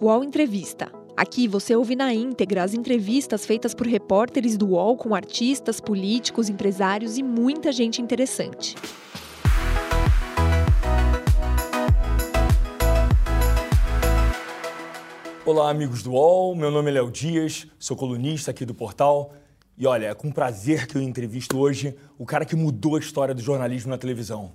UOL Entrevista. Aqui você ouve na íntegra as entrevistas feitas por repórteres do UOL com artistas, políticos, empresários e muita gente interessante. Olá, amigos do UOL. Meu nome é Léo Dias, sou colunista aqui do portal. E olha, é com prazer que eu entrevisto hoje o cara que mudou a história do jornalismo na televisão.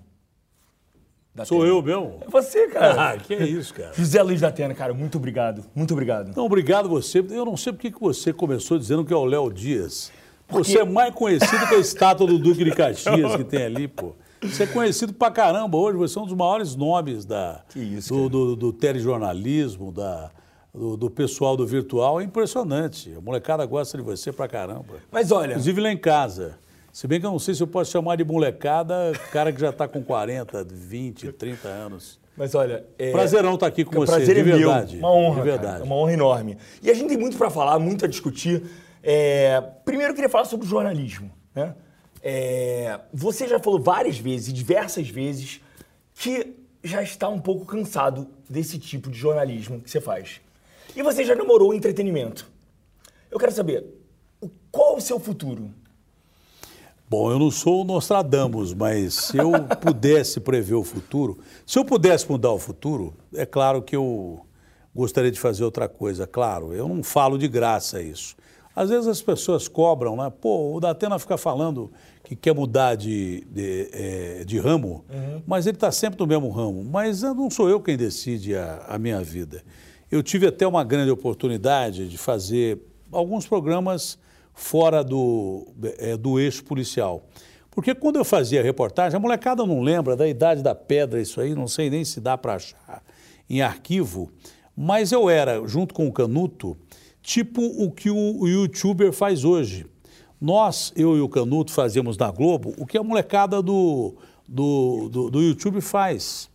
Da Sou eu mesmo? É você, cara. Ah, que é isso, cara. José Luiz da Atena, cara, muito obrigado. Muito obrigado. Não, obrigado você. Eu não sei porque que você começou dizendo que é o Léo Dias. Você é mais conhecido que a estátua do Duque de Caxias que tem ali, pô. Você é conhecido pra caramba hoje, você é um dos maiores nomes da, isso, do, do, do telejornalismo, da, do, do pessoal do virtual. É impressionante. A molecada gosta de você pra caramba. Mas olha, Inclusive lá em casa. Se bem que eu não sei se eu posso chamar de molecada, cara que já está com 40, 20, 30 anos. mas olha. é- Prazerão estar aqui com o você, prazer de é meu. verdade. Uma honra, De cara. verdade. É uma honra enorme. E a gente tem muito para falar, muito a discutir. É, Primeiro, eu queria falar sobre o jornalismo. Né? É, Você já falou várias vezes, diversas vezes, que já está um pouco cansado desse tipo de jornalismo que você faz. E você já namorou o entretenimento. Eu quero saber, qual o seu futuro? Bom, eu não sou o Nostradamus, mas se eu pudesse prever o futuro, se eu pudesse mudar o futuro, é claro que eu gostaria de fazer outra coisa, claro. Eu não falo de graça isso. Às vezes as pessoas cobram, né? Pô, o Datena fica falando que quer mudar de, de, eh, de ramo, mas ele está sempre no mesmo ramo. Mas eu não sou eu quem decide a, a minha vida. Eu tive até uma grande oportunidade de fazer alguns programas fora do, eh, do eixo policial. Porque quando eu fazia reportagem, a molecada não lembra da idade da pedra, isso aí, não sei nem se dá para achar em arquivo, mas eu era, junto com o Canuto, tipo o que o, youtuber faz hoje. Nós, eu e o Canuto, fazemos na Globo o que a molecada do, do, do, do YouTube faz.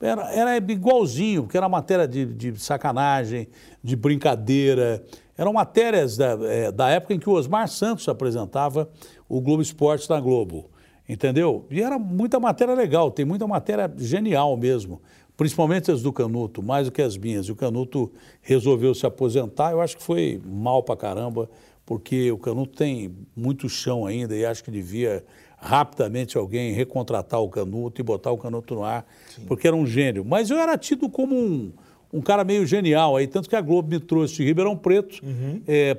Era, era igualzinho, porque era matéria de, de sacanagem, de brincadeira. Eram matérias da, eh, da época em que o Osmar Santos apresentava o Globo Esporte na Globo. Entendeu? E era muita matéria legal, tem muita matéria genial mesmo. Principalmente as do Canuto, mais do que as minhas. E o Canuto resolveu se aposentar, eu acho que foi mal pra caramba, porque o Canuto tem muito chão ainda e acho que devia rapidamente alguém recontratar o Canuto e botar o Canuto no ar, porque era um gênio. Mas eu era tido como um, um cara meio genial aí, tanto que a Globo me trouxe de Ribeirão Preto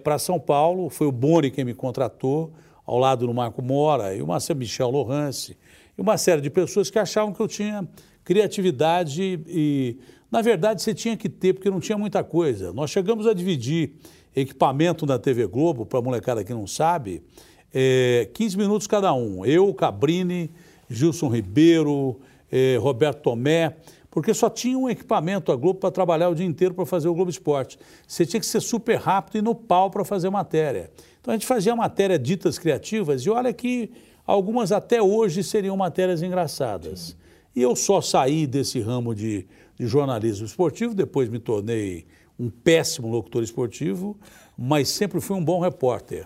para São Paulo, foi o Boni quem me contratou, ao lado do Marco Mora e o Marcelo Michel Lohance, e uma série de pessoas que achavam que eu tinha criatividade e, na verdade, você tinha que ter, porque não tinha muita coisa. Nós chegamos a dividir equipamento na TV Globo, para a molecada que não sabe, é, 15 minutos cada um. Eu, Cabrini, Gilson Ribeiro, eh, Roberto Tomé, porque só tinha um equipamento a Globo para trabalhar o dia inteiro para fazer o Globo Esporte. Você tinha que ser super rápido e no pau para fazer matéria. Então a gente fazia matéria ditas criativas e olha que algumas até hoje seriam matérias engraçadas. E eu só saí desse ramo de, de jornalismo esportivo, depois me tornei um péssimo locutor esportivo, mas sempre fui um bom repórter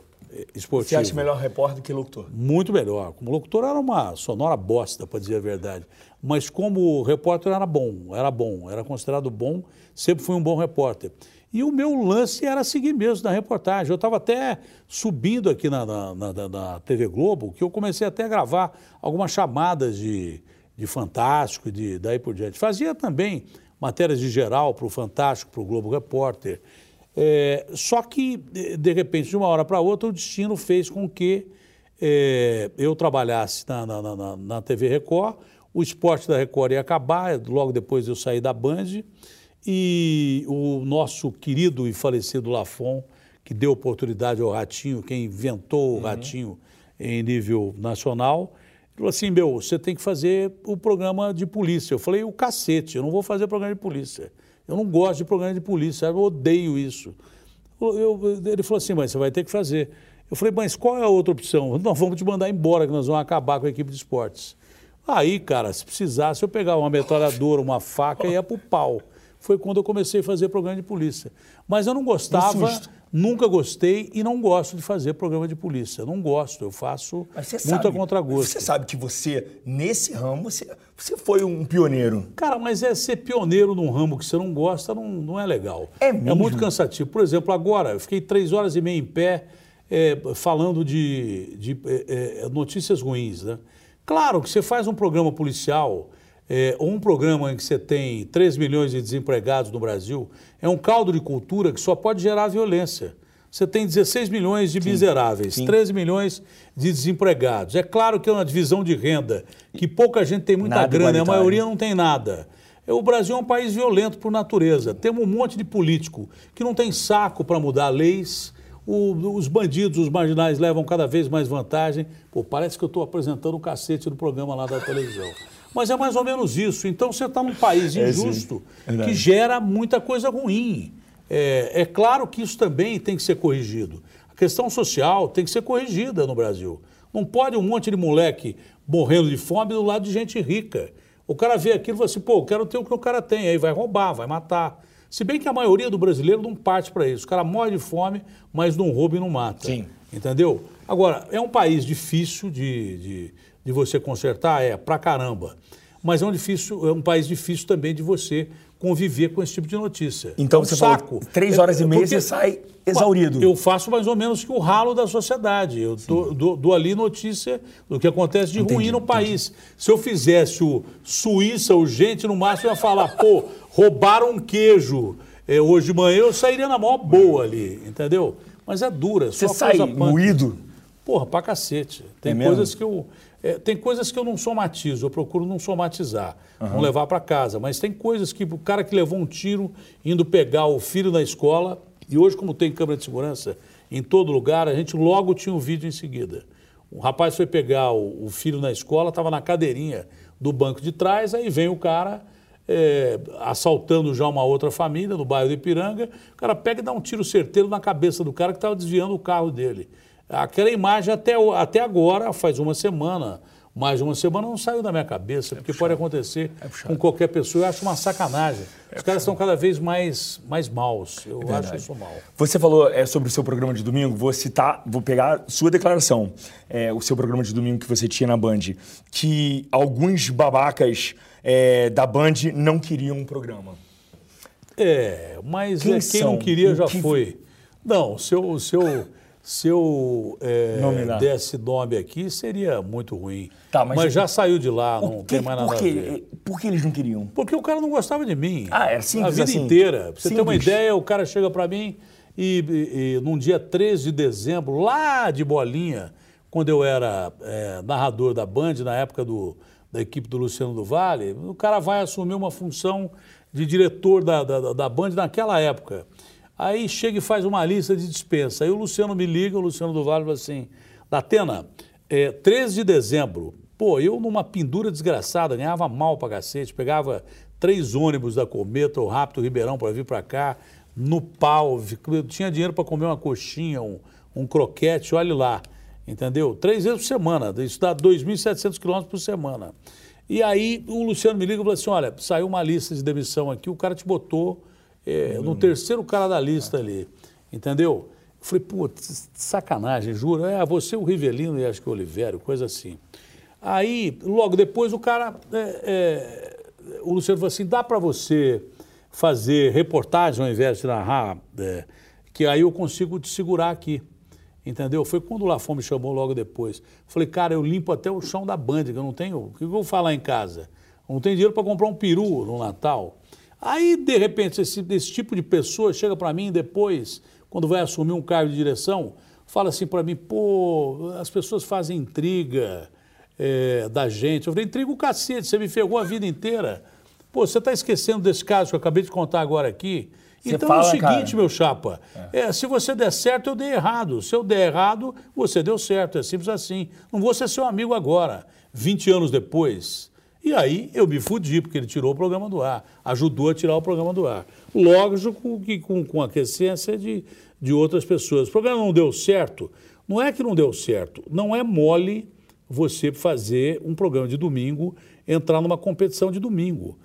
esportivo. Você acha melhor repórter que locutor? Muito melhor. Como locutor era uma sonora bosta, para dizer a verdade. Mas como repórter era bom, era bom, era considerado bom, sempre fui um bom repórter. E o meu lance era seguir mesmo na reportagem. Eu estava até subindo aqui na, na, na, na TV Globo, que eu comecei até a gravar algumas chamadas de, de Fantástico e de, daí por diante. Fazia também matérias de geral para o Fantástico, para o Globo Repórter. É, só que, de, repente, de uma hora para outra, o destino fez com que é, eu trabalhasse na, na, na, na, TV Record, o esporte da Record ia acabar, logo depois eu saí da Band, e o nosso querido e falecido Lafon, que deu oportunidade ao Ratinho, quem inventou o Ratinho em nível nacional, falou assim, meu, você tem que fazer o programa de polícia. Eu falei, o cacete, eu não vou fazer programa de polícia. Eu não gosto de programa de polícia, eu odeio isso. Eu, eu, ele falou assim, mas você vai ter que fazer. Eu falei, mas qual é a outra opção? Nós vamos te mandar embora, que nós vamos acabar com a equipe de esportes. Aí, cara, se precisasse, eu pegava uma metralhadora, uma faca e ia pro pau. Foi quando eu comecei a fazer programa de polícia. Mas eu não gostava, Nunca gostei e não gosto de fazer programa de polícia. Não gosto, eu faço muito a contragosto. Você sabe que você, nesse ramo, você, você foi um pioneiro. Cara, mas é ser pioneiro num ramo que você não gosta não, não é legal. É mesmo? É muito cansativo. Por exemplo, agora, eu fiquei três horas e meia em pé é, falando de, de é, é notícias ruins. Né? Claro que você faz um programa policial é, um programa em que você tem 3 milhões de desempregados no Brasil, é um caldo de cultura que só pode gerar violência. Você tem 16 milhões de miseráveis, sim. 13 milhões de desempregados. É claro que é uma divisão de renda, que pouca gente tem muita nada grana, a maioria não tem nada. É, o Brasil é um país violento por natureza. Temos um monte de político que não tem saco para mudar leis. O, os bandidos, os marginais levam cada vez mais vantagem. Pô, parece que eu estou apresentando o cacete do programa lá da televisão. Mas é mais ou menos isso. Então você está num país é, injusto é, que gera muita coisa ruim. É, é, claro que isso também tem que ser corrigido. A questão social tem que ser corrigida no Brasil. Não pode um monte de moleque morrendo de fome do lado de gente rica. O cara vê aquilo e fala assim, pô, eu quero ter o que o cara tem. Aí vai roubar, vai matar. Se bem que a maioria do brasileiro não parte para isso. O cara morre de fome, mas não rouba e não mata. Sim. Entendeu? Agora, é um país difícil de, de de você consertar? É, pra caramba. Mas é um, difícil, é um país difícil também de você conviver com esse tipo de notícia. Então é um você saco. Falou, três horas e meia Porque, você sai exaurido. Eu faço mais ou menos que o ralo da sociedade. Eu dou, dou, dou, ali notícia do que acontece de entendi, ruim no país. Entendi. Se eu fizesse o Suíça urgente, no máximo eu ia falar, pô, roubaram um queijo é, hoje de manhã, eu sairia na maior boa ali, entendeu? Mas é dura, Você sai moído? Porra, pra cacete. Tem é coisas que eu é, tem coisas que eu não somatizo, eu procuro não somatizar, uhum. não levar para casa. Mas tem coisas que o cara que levou um tiro indo pegar o filho na escola, e hoje, como tem câmera de segurança em todo lugar, a gente logo tinha um vídeo em seguida. O rapaz foi pegar o, o filho na escola, estava na cadeirinha do banco de trás, aí vem o cara é, assaltando já uma outra família no bairro de Ipiranga. O cara pega e dá um tiro certeiro na cabeça do cara que estava desviando o carro dele. Aquela imagem até, até agora, faz uma semana, mais uma semana, não saiu da minha cabeça, porque pode acontecer é com qualquer pessoa. Eu acho uma sacanagem. É Os caras são cada vez mais, mais maus. Eu é acho isso mal. Você falou é, sobre o seu programa de domingo, vou citar, vou pegar sua declaração, é, o seu programa de domingo que você tinha na Band, que alguns babacas é, da Band não queriam um programa. É, mas quem, é, quem não queria já que... foi. Não, o seu. O seu se eu é, desse nome aqui, seria muito ruim. Tá, mas, mas já saiu de lá, não que, tem mais nada por que, a ver. Por que eles não queriam? Porque o cara não gostava de mim. Ah, é simples A vida assim. inteira. Pra você ter uma ideia, o cara chega para mim e, e, e, num dia 13 de dezembro, lá de Bolinha, quando eu era é, narrador da Band, na época do, da equipe do Luciano do Vale, o cara vai assumir uma função de diretor da, da, da Band naquela época. Aí chega e faz uma lista de dispensa. Aí o Luciano me liga, o Luciano do Vale fala assim: Datena, é, 13 de dezembro, pô, eu numa pendura desgraçada, ganhava mal pra cacete, pegava três ônibus da Cometa, o Rápido Ribeirão para vir para cá, no pau, eu tinha dinheiro para comer uma coxinha, um, um croquete, olhe lá, entendeu? Três vezes por semana, isso dá 2.700 quilômetros por semana. E aí o Luciano me liga e fala assim: olha, saiu uma lista de demissão aqui, o cara te botou é, no terceiro cara da lista ali, entendeu? Eu falei, pô, sacanagem, juro. É, você, o Rivelino e acho que o Oliveira, coisa assim. Aí, logo depois, o cara, é, é, o Luciano falou assim, dá para você fazer reportagem ao invés de narrar, é, que aí eu consigo te segurar aqui. Entendeu? Foi quando o Lafon me chamou logo depois. Falei, cara, eu limpo até o chão da banda, que eu não tenho. O que eu vou falar em casa? Não tenho dinheiro para comprar um peru no Natal. Aí, de repente, esse, esse tipo de pessoa chega para mim depois, quando vai assumir um cargo de direção, fala assim para mim, pô, as pessoas fazem intriga é, da gente. Eu falei, intriga o cacete, você me ferrou a vida inteira. Pô, você está esquecendo desse caso que eu acabei de contar agora aqui? Você então fala, é o seguinte, cara. meu chapa, é. é. se você der certo, eu dei errado. Se eu der errado, você deu certo. É simples assim. Não vou ser seu amigo agora. 20 anos depois, e aí eu me fudi, porque ele tirou o programa do ar, ajudou a tirar o programa do ar. Lógico que com, com a aquecência de, de outras pessoas. O programa não deu certo. Não é que não deu certo, não é mole você fazer um programa de domingo, entrar numa competição de domingo.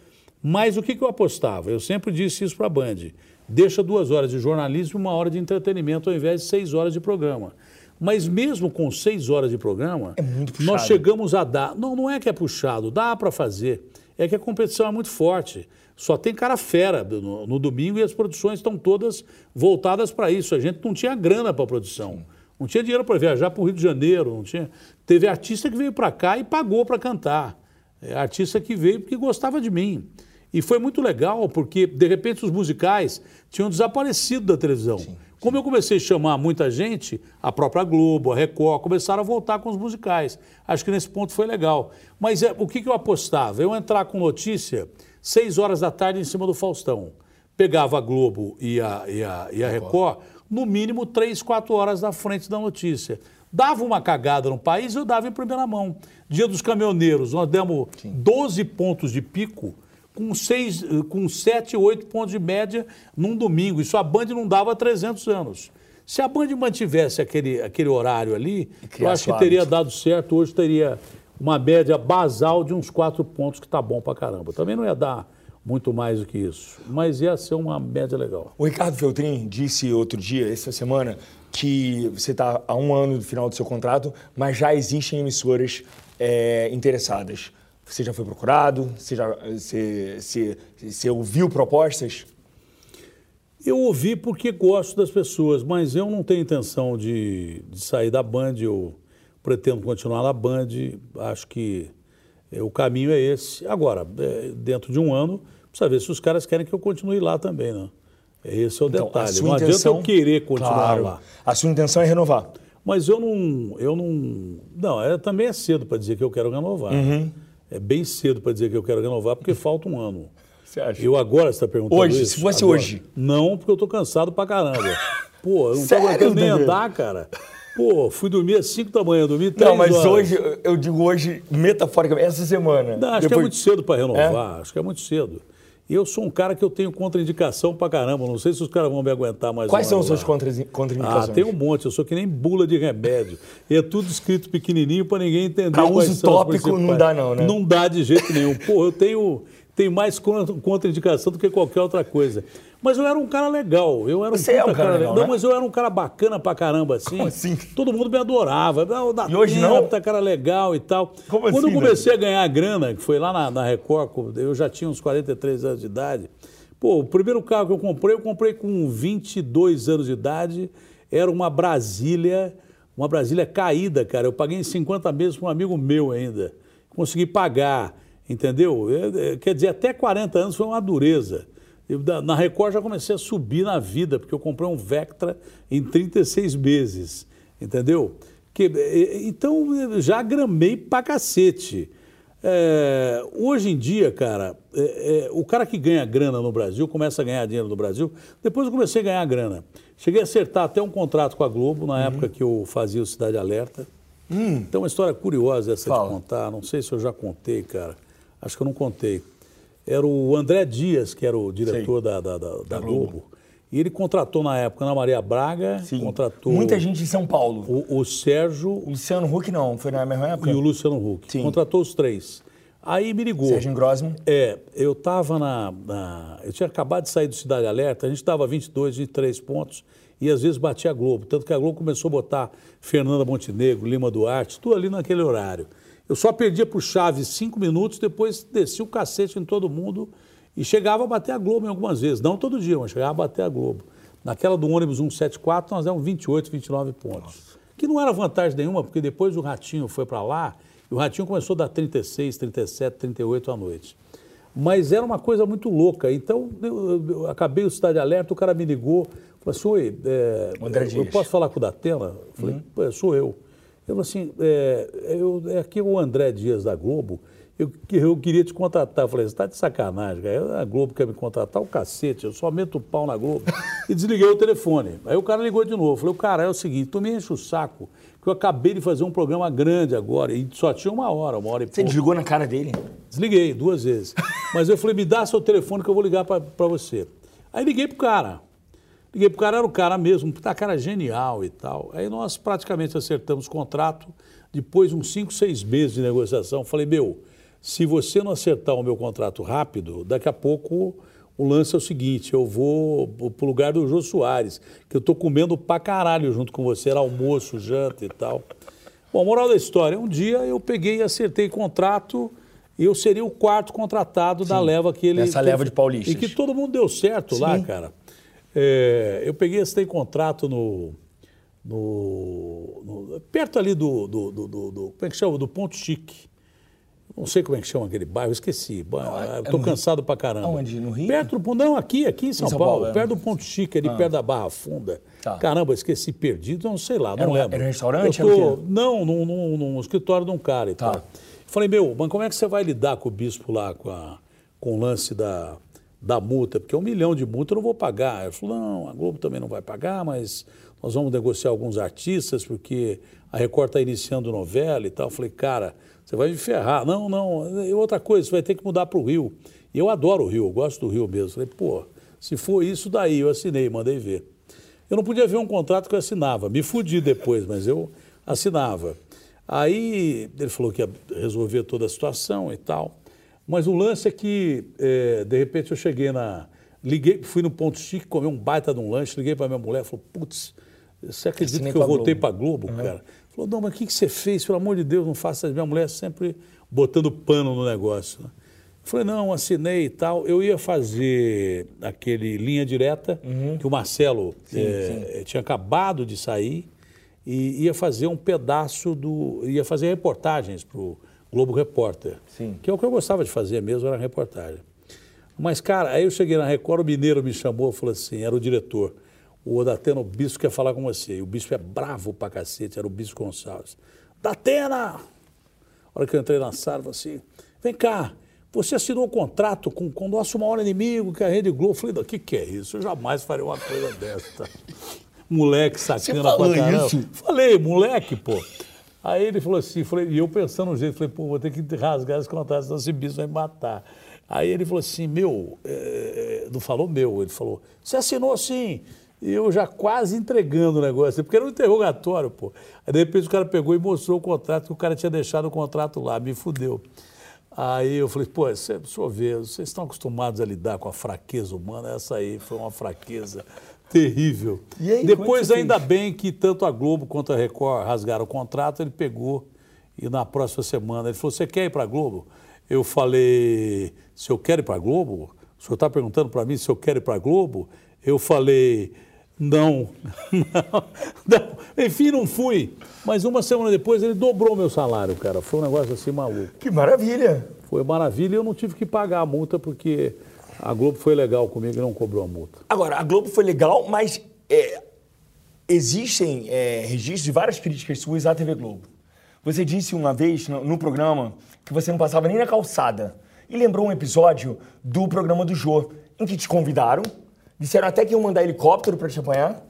Mas o que, que eu apostava? Eu sempre disse isso para a Band. Deixa duas horas de jornalismo e uma hora de entretenimento ao invés de seis horas de programa. Mas mesmo com seis horas de programa, É nós chegamos a dar. Não, não é que é puxado, dá para fazer. É que a competição é muito forte. Só tem cara fera no, no domingo e as produções estão todas voltadas para isso. A gente não tinha grana para produção. Não tinha dinheiro para viajar para o Rio de Janeiro. Não tinha... Teve artista que veio para cá e pagou para cantar. É, artista que veio porque gostava de mim. E foi muito legal, porque, de repente, os musicais tinham desaparecido da televisão. Como eu comecei a chamar muita gente, a própria Globo, a Record, começaram a voltar com os musicais. Acho que nesse ponto foi legal. Mas é, o que, que eu apostava? Eu entrar com notícia seis horas da tarde em cima do Faustão. Pegava a Globo e a, e a, e a Record, no mínimo três, quatro horas na frente da notícia. Dava uma cagada no país, eu dava em primeira mão. Dia dos caminhoneiros, nós demos 12 pontos de pico com, seis, eh, com 7, 8 pontos de média num domingo. Isso a Band não dava há 300 anos. Se a Band mantivesse aquele, aquele horário ali, eu acho que teria dado certo. Hoje teria uma média basal de uns 4 pontos, que tá bom pra caramba. Também não ia dar muito mais do que isso, mas ia ser uma média legal. O Ricardo Feltrin disse outro dia, essa semana, que você está há um ano do final do seu contrato, mas já existem emissoras é, interessadas. Você já foi procurado? Você, já, você, você, você ouviu propostas? Eu ouvi porque gosto das pessoas, mas eu não tenho intenção de, de sair da Band, eu pretendo continuar na Band, acho que é, o caminho é esse. Agora, é, dentro de um ano, precisa ver se os caras querem que eu continue lá também, né? Esse é o Então, detalhe. Não intenção- adianta eu querer continuar Claro. lá. A sua intenção é renovar. Mas eu não. Eu não. Não, é, também é cedo para dizer que eu quero renovar. Uhum. É bem cedo para dizer que eu quero renovar, porque falta um ano. Você acha? Eu agora, você está perguntando Hoje, isso? se fosse Agora. hoje. Não, porque eu tô cansado pra caramba. Pô, eu não Sério, aguentando nem andar, cara. Pô, fui dormir às 5 da manhã, dormi 3 Não, mas horas. hoje, eu digo hoje, metaforicamente, essa semana. Não, acho que é depois- muito cedo para renovar, acho que é muito cedo. Eu sou um cara que eu tenho contraindicação pra caramba, não sei se os caras vão me aguentar mais Quais são as suas lá. contra- Ah, contraindicações? tem um monte, eu sou que nem bula de remédio. E é tudo escrito pequenininho para ninguém entender quais uso tópico não dá não, né? Não dá de jeito nenhum. Pô, eu tenho, tenho mais con- contraindicação do que qualquer outra coisa. Mas eu era um cara legal. Eu era um Você é um puta cara legal, Não, né? mas eu era um cara bacana pra caramba, assim. Como assim? Todo mundo me adorava. O da E hoje não? puta cara legal e tal. Como Quando assim, eu comecei a ganhar grana, que foi lá na, na Record, eu já tinha uns 43 anos de idade. Pô, o primeiro carro que eu comprei, eu comprei com 22 anos de idade. Era uma Brasília, uma Brasília caída, cara. Eu paguei em 50 meses para um amigo meu ainda. Consegui pagar, entendeu? É, é, Quer dizer, até 40 anos foi uma dureza. Eu, na Record já comecei a subir na vida, porque eu comprei um Vectra em 36 meses, entendeu? Que, é, então, eu já gramei pra cacete. É, hoje em dia, cara, é, é, o cara que ganha grana no Brasil, começa a ganhar dinheiro no Brasil, depois eu comecei a ganhar grana. Cheguei a acertar até um contrato com a Globo, na época que eu fazia o Cidade Alerta. Tem uma história curiosa essa Fala. de contar, não sei se eu já contei, cara. Acho que eu não contei. Era o André Dias, que era o diretor da, da, da- da Globo. E ele contratou na época Ana Maria Braga, Sim. contratou Muita gente em São Paulo. o, o Sérgio O Luciano Huck não, foi na mesma época? e o Luciano Huck. Sim. Contratou os três. Aí me ligou. Sérgio Grossman. É, eu estava na, na- Eu tinha acabado de sair do Cidade Alerta, a gente dava 22, 23 pontos e às vezes batia a Globo. Tanto que a Globo começou a botar Fernanda Montenegro, Lima Duarte, tudo ali naquele horário. Eu só perdia para o Chaves cinco minutos, depois descia o cacete em todo mundo e chegava a bater a Globo em algumas vezes. Não todo dia, mas chegava a bater a Globo. Naquela do ônibus 174, nós demos 28, 29 pontos. Que não era vantagem nenhuma, porque depois o Ratinho foi para lá e o Ratinho começou a dar 36, 37, 38 à noite. Mas era uma coisa muito louca. Então, eu, eu- eu acabei o Cidade Alerta, o cara me ligou, falou assim, oi, é, eu posso falar com o Datena? Eu falei, "Pô, sou eu. Ele falou assim, é, eu, é aqui o André Dias da Globo, eu, eu queria te contratar. Eu falei, você está de sacanagem, cara. A Globo quer me contratar, o cacete, eu só meto o pau na Globo. E desliguei o telefone. Aí o cara ligou de novo. Eu falei, cara, é o seguinte, tu me enche o saco, que eu acabei de fazer um programa grande agora, e só tinha uma hora, uma hora e Você pouco. desligou na cara dele? Desliguei duas vezes. Mas eu falei, me dá seu telefone que eu vou ligar para você. Aí liguei pro cara. Liguei pro cara, era o cara mesmo, tá cara genial e tal. Aí nós praticamente acertamos o contrato. Depois, uns cinco, seis meses de negociação, falei, meu, se você não acertar o meu contrato rápido, daqui a pouco o lance é o seguinte, eu vou pro lugar do Jô Soares, que eu tô comendo pra caralho junto com você, era almoço, janta e tal. Bom, moral da história, um dia eu peguei e acertei contrato, eu seria o quarto contratado da leva que ele... Essa leva de paulistas. E que todo mundo deu certo lá, cara. É, eu peguei e acertei contrato no... no- no- perto ali do, do, do, do- Como é que chama? Do Ponto Chique. Não sei como é que chama aquele bairro, esqueci. É Estou no cansado pra caramba. Aonde? No Rio? Perto do Não, aqui, aqui em São, São Paulo, Paulo, é. perto do Ponto Chique, ali perto da Barra Funda. Tá. Caramba, esqueci perdido, não sei lá, não Era lembro. era um restaurante, Eu tô-? Não, num, num- num escritório de um cara e Tá. tal. Falei, meu, mas como é que você vai lidar com o bispo lá, com, a- com o lance da, da multa? Porque um milhão de multa eu não vou pagar. Ele falou, não, a Globo também não vai pagar, mas nós vamos negociar alguns artistas, porque a Record está iniciando novela e tal. Eu falei, cara, você vai me ferrar. Não, não, e outra coisa, você vai ter que mudar para o Rio. E eu adoro o Rio, eu gosto do Rio mesmo. Falei, pô, se for isso daí, eu assinei, mandei ver. Eu não podia ver um contrato que eu assinava. Me fudi depois, mas eu assinava. Aí ele falou que ia resolver toda a situação e tal. Mas o lance é que, eh, de repente, eu cheguei na. Liguei, fui no Ponto Chique, comer um baita de um lanche, liguei para minha mulher, falou, putz, você acredita Assinei que eu voltei Globo." para Globo, cara? Falou, não, mas o que, que você fez? Pelo amor de Deus, não faça. Minha mulher sempre botando pano no negócio. né? Falei, não, assinei e tal. Eu ia fazer aquele linha direta, que o Marcelo eh, tinha acabado de sair, e ia fazer um pedaço do. ia fazer reportagens para o Globo Repórter. Sim. Que é o que eu gostava de fazer mesmo, era reportagem. Mas, cara, aí eu cheguei na Record, o mineiro me chamou, falou assim, era o diretor. O Datena, o bispo quer falar com você. E o bispo é bravo pra cacete, era o bispo Gonçalves. Datena! A hora que eu entrei na sala, eu falei assim, vem cá, você assinou um contrato com, com o nosso maior inimigo, que é a Rede Globo. Eu falei, o que, que é isso? Eu jamais faria uma coisa dessa. Moleque sacana pra caramba. isso? Falei, moleque, pô. Aí ele falou assim, falei, e eu pensando no jeito, falei, pô, vou ter que rasgar esse contrato, senão esse bicho vai me matar. Aí ele falou assim, meu, é, não falou meu, ele falou, você assinou assim. E eu já quase entregando o negócio, porque era um interrogatório, pô. Aí de repente o cara pegou e mostrou o contrato, que o cara tinha deixado o contrato lá, me fudeu. Aí eu falei, pô, cê, deixa eu ver, vocês estão acostumados a lidar com a fraqueza humana, essa aí foi uma fraqueza terrível. É Depois, ainda bem que tanto a Globo quanto a Record rasgaram o contrato, ele pegou e na próxima semana ele falou: Você quer ir para a Globo? Eu falei: Se eu quero ir para a Globo? O senhor está perguntando para mim se eu quero ir para a Globo? Eu falei: Não, não, não. Enfim, não fui. Mas uma semana depois ele dobrou meu salário, cara. Foi um negócio assim maluco. Que maravilha. Foi maravilha e eu não tive que pagar a multa porque a Globo foi legal comigo e não cobrou a multa. Agora, a Globo foi legal, mas é, existem é, registros de várias críticas suas à TV Globo. Você disse uma vez no, no programa que você não passava nem na calçada. E lembrou um episódio do programa do Jô, em que te convidaram, disseram até que iam mandar helicóptero para te apanhar,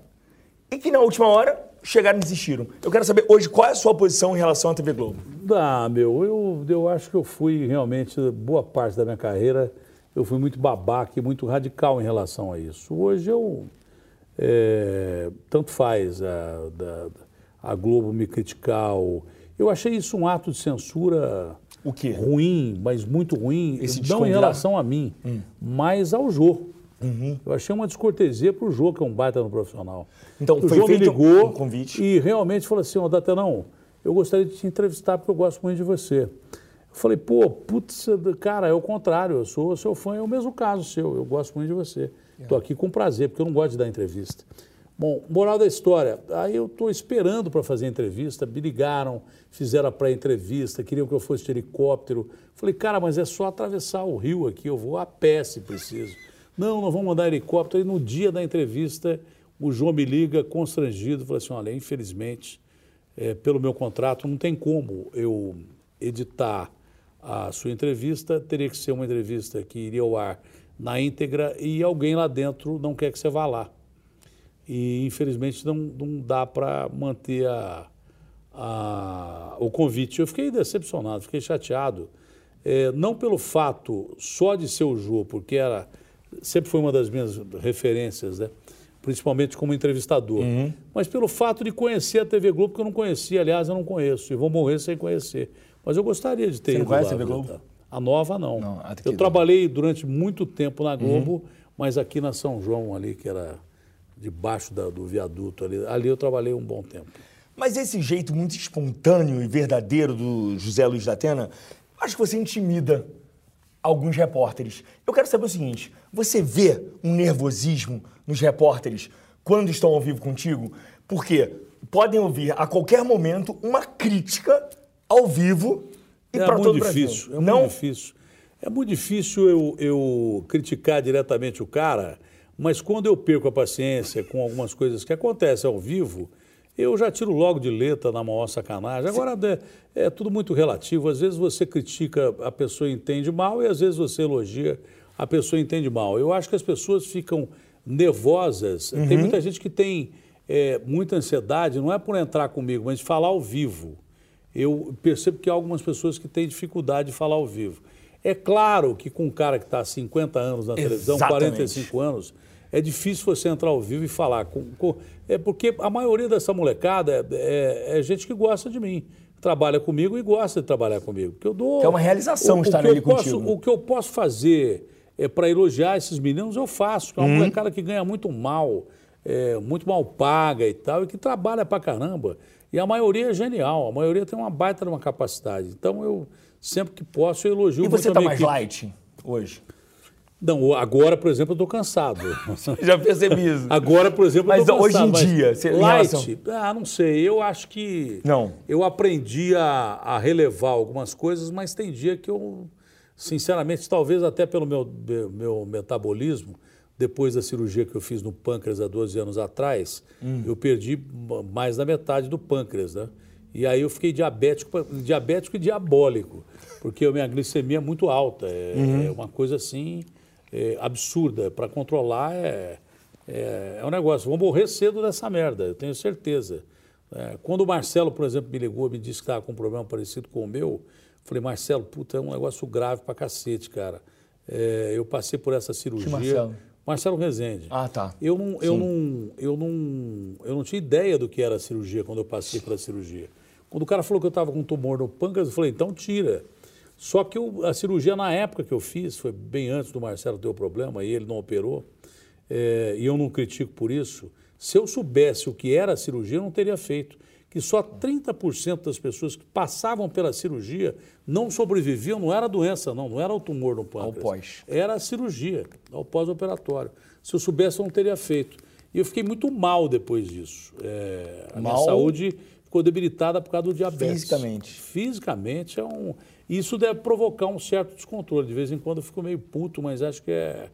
e que na última hora chegaram e desistiram. Eu quero saber hoje qual é a sua posição em relação à TV Globo. Ah, meu, eu, eu acho que eu fui realmente, boa parte da minha carreira, eu fui muito babaca e muito radical em relação a isso. Hoje eu, é, tanto faz a, da- a Globo me criticar. ou- eu achei isso um ato de censura O quê? ruim, mas muito ruim, Esse não em relação a mim, mas ao Jô. Eu achei uma descortesia para o Jô, que é um baita no profissional. Então, o foi Jô me ligou um convite? e realmente falou assim, ó, Datenão, eu gostaria de te entrevistar porque eu gosto muito de você. Eu falei, pô, putz, cara, é o contrário, eu sou seu fã, é o mesmo caso seu, eu gosto muito de você. Estou aqui com prazer, porque eu não gosto de dar entrevista. Bom, moral da história, aí eu estou esperando para fazer a entrevista, me ligaram, fizeram a pré-entrevista, queriam que eu fosse de helicóptero. Falei, cara, mas é só atravessar o rio aqui, eu vou a pé se preciso. Não, não vamos mandar helicóptero. E no dia da entrevista, o João me liga constrangido, fala assim, olha, infelizmente, é, pelo meu contrato, não tem como eu editar a sua entrevista, teria que ser uma entrevista que iria ao ar na íntegra e alguém lá dentro não quer que você vá lá. E infelizmente não, não dá para manter a, a- o convite. Eu fiquei decepcionado, fiquei chateado. É, não pelo fato só de ser o Jô, porque era, sempre foi uma das minhas referências, né? principalmente como entrevistador, mas pelo fato de conhecer a TV Globo, que eu não conhecia, aliás, eu não conheço, e vou morrer sem conhecer. Mas eu gostaria de ter Você não conhece lá a. Globo? A nova não. Não, a eu trabalhei durante muito tempo na Globo, mas aqui na São João ali, que era debaixo da- do viaduto ali, ali eu trabalhei um bom tempo. Mas esse jeito muito espontâneo e verdadeiro do José Luiz da Atena, acho que você intimida alguns repórteres. Eu quero saber o seguinte: você vê um nervosismo nos repórteres quando estão ao vivo contigo? Porque podem ouvir a qualquer momento uma crítica ao vivo e É para todo muito o Brasil. difícil, é Não, muito difícil. É muito difícil eu, eu criticar diretamente o cara, mas quando eu perco a paciência com algumas coisas que acontecem ao vivo, eu já tiro logo de letra na maior sacanagem. Agora é, é tudo muito relativo. Às vezes você critica, a pessoa entende mal, e às vezes você elogia, a pessoa entende mal. Eu acho que as pessoas ficam nervosas. Tem muita gente que tem é, muita ansiedade, não é por entrar comigo, mas de falar ao vivo eu percebo que há algumas pessoas que têm dificuldade de falar ao vivo. É claro que com um cara que está há 50 anos na televisão, Exatamente. 45 anos, é difícil você entrar ao vivo e falar. Com, com- é porque a maioria dessa molecada é, é- é gente que gosta de mim, trabalha comigo e gosta de trabalhar comigo. Porque eu dou, Que é uma realização o, estar que ali posso, contigo. O que eu posso fazer é, para elogiar esses meninos, eu faço. que É uma Uhum. molecada que ganha muito mal, é, muito mal paga e tal, e que trabalha pra caramba. E a maioria é genial, a maioria tem uma baita de uma capacidade. Então eu, sempre que posso, eu elogio E você está mais equipe. light hoje? Não, agora, por exemplo, eu estou cansado. Já percebi isso. Agora, por exemplo, Mas eu tô hoje em cansado, dia, você- light, relação- ah, não sei. Eu acho que Não. eu aprendi a, a relevar algumas coisas, mas tem dia que eu, sinceramente, talvez até pelo meu, meu metabolismo, depois da cirurgia que eu fiz no pâncreas há 12 anos atrás, Hum. eu perdi ma- mais da metade do pâncreas, né? E aí eu fiquei diabético, diabético e diabólico, porque a minha glicemia é muito alta. É, Uhum. é uma coisa assim é, absurda. Para controlar é, é, é um negócio. Vou morrer cedo dessa merda, eu tenho certeza. É, quando o Marcelo, por exemplo, me ligou, me disse que estava com um problema parecido com o meu, eu falei, Marcelo, puta, é um negócio grave pra cacete, cara. É, eu passei por essa cirurgia. Marcelo? Marcelo Rezende. Ah, tá. Eu não, eu, não, eu, não, eu não tinha ideia do que era a cirurgia quando eu passei pela cirurgia. Quando o cara falou que eu estava com um tumor no pâncreas, eu falei, então tira. Só que eu- a cirurgia, na época que eu fiz, foi bem antes do Marcelo ter o problema, e ele não operou, é, e eu não critico por isso. Se eu soubesse o que era a cirurgia, eu não teria feito. Que só 30% das pessoas que passavam pela cirurgia não sobreviviam, não era a doença, não, não era o tumor no pâncreas. pós. Era a cirurgia, ao pós-operatório. Se eu soubesse, eu não teria feito. E eu fiquei muito mal depois disso. É, a minha Mal? saúde ficou debilitada por causa do diabetes. Fisicamente. Fisicamente é um. Isso deve provocar um certo descontrole. De vez em quando eu fico meio puto, mas acho que é,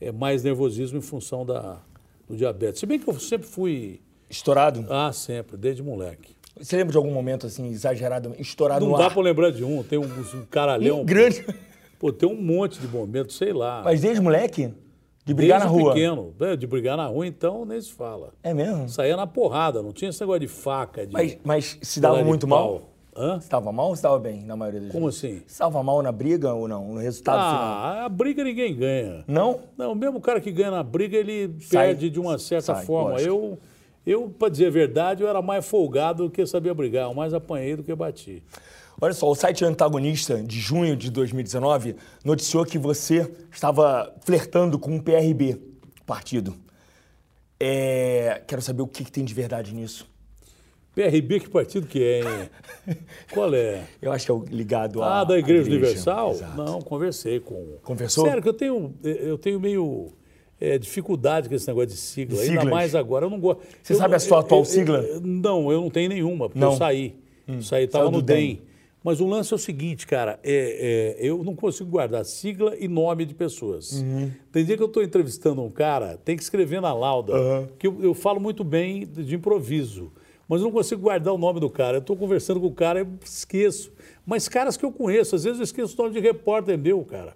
é mais nervosismo em função da, do diabetes. Se bem que eu sempre fui. Estourado? Ah, sempre, desde moleque. Você lembra de algum momento assim, exagerado, estourado Não dá ar? para lembrar de um, tem um, um caralhão. Um grande. Pô, tem um monte de momentos, sei lá. Mas desde moleque? De brigar Desde na rua? pequeno. É, De brigar na rua, então, nem se fala. É mesmo? Saía na porrada, não tinha esse negócio de faca, de. Mas, mas se dava muito mal? Hã? Você estava mal ou estava bem, na maioria das Como vezes? assim? Você estava mal na briga ou não? No resultado final? Ah, a briga ninguém ganha. Não? Não, mesmo o cara que ganha na briga, ele Sai. perde de uma certa Sai, forma. lógico. Eu, eu para dizer a verdade, eu era mais folgado do que sabia brigar. Eu mais apanhei do que bati. Olha só, o site Antagonista, de junho de 2019, noticiou que você estava flertando com o PRB, partido. É, Quero saber o que, que tem de verdade nisso. PRB, que partido que é, hein? Qual é? Eu acho que é o ligado à Ah, da Igreja, à Universal? Exato. Não, conversei com. Conversou? Sério, que eu tenho, eu tenho meio é, dificuldade com esse negócio de sigla. De Ainda siglas? mais agora. Eu não gosto. Você eu sabe a sua atual eu- eu- sigla? eu- não, eu não tenho nenhuma, porque Não. Hum. eu saí. Saí, estava no DEM. DEM. Mas o lance é o seguinte, cara, é, é, eu não consigo guardar sigla e nome de pessoas. Uhum. Tem dia que eu estou entrevistando um cara, tem que escrever na lauda, Aham. que eu, eu falo muito bem de improviso, mas eu não consigo guardar o nome do cara. Eu estou conversando com o cara, eu esqueço. Mas caras que eu conheço, às vezes eu esqueço o nome de repórter meu, cara.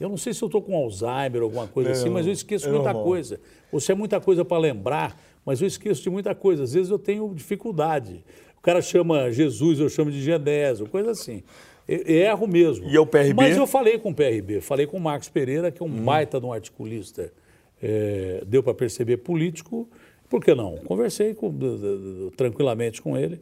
Eu não sei se eu estou com Alzheimer ou alguma coisa assim, mas eu esqueço muita coisa. Ou se é muita coisa para lembrar, mas eu esqueço de muita coisa. Às vezes eu tenho dificuldade. O cara chama Jesus, eu chamo de Genésio, coisa assim. E- Erro mesmo. E é o PRB? Mas eu falei com o PRB, falei com o Marcos Pereira, que é um Hum. baita de um articulista. É, deu para perceber político, por que não? Conversei com- tranquilamente com ele.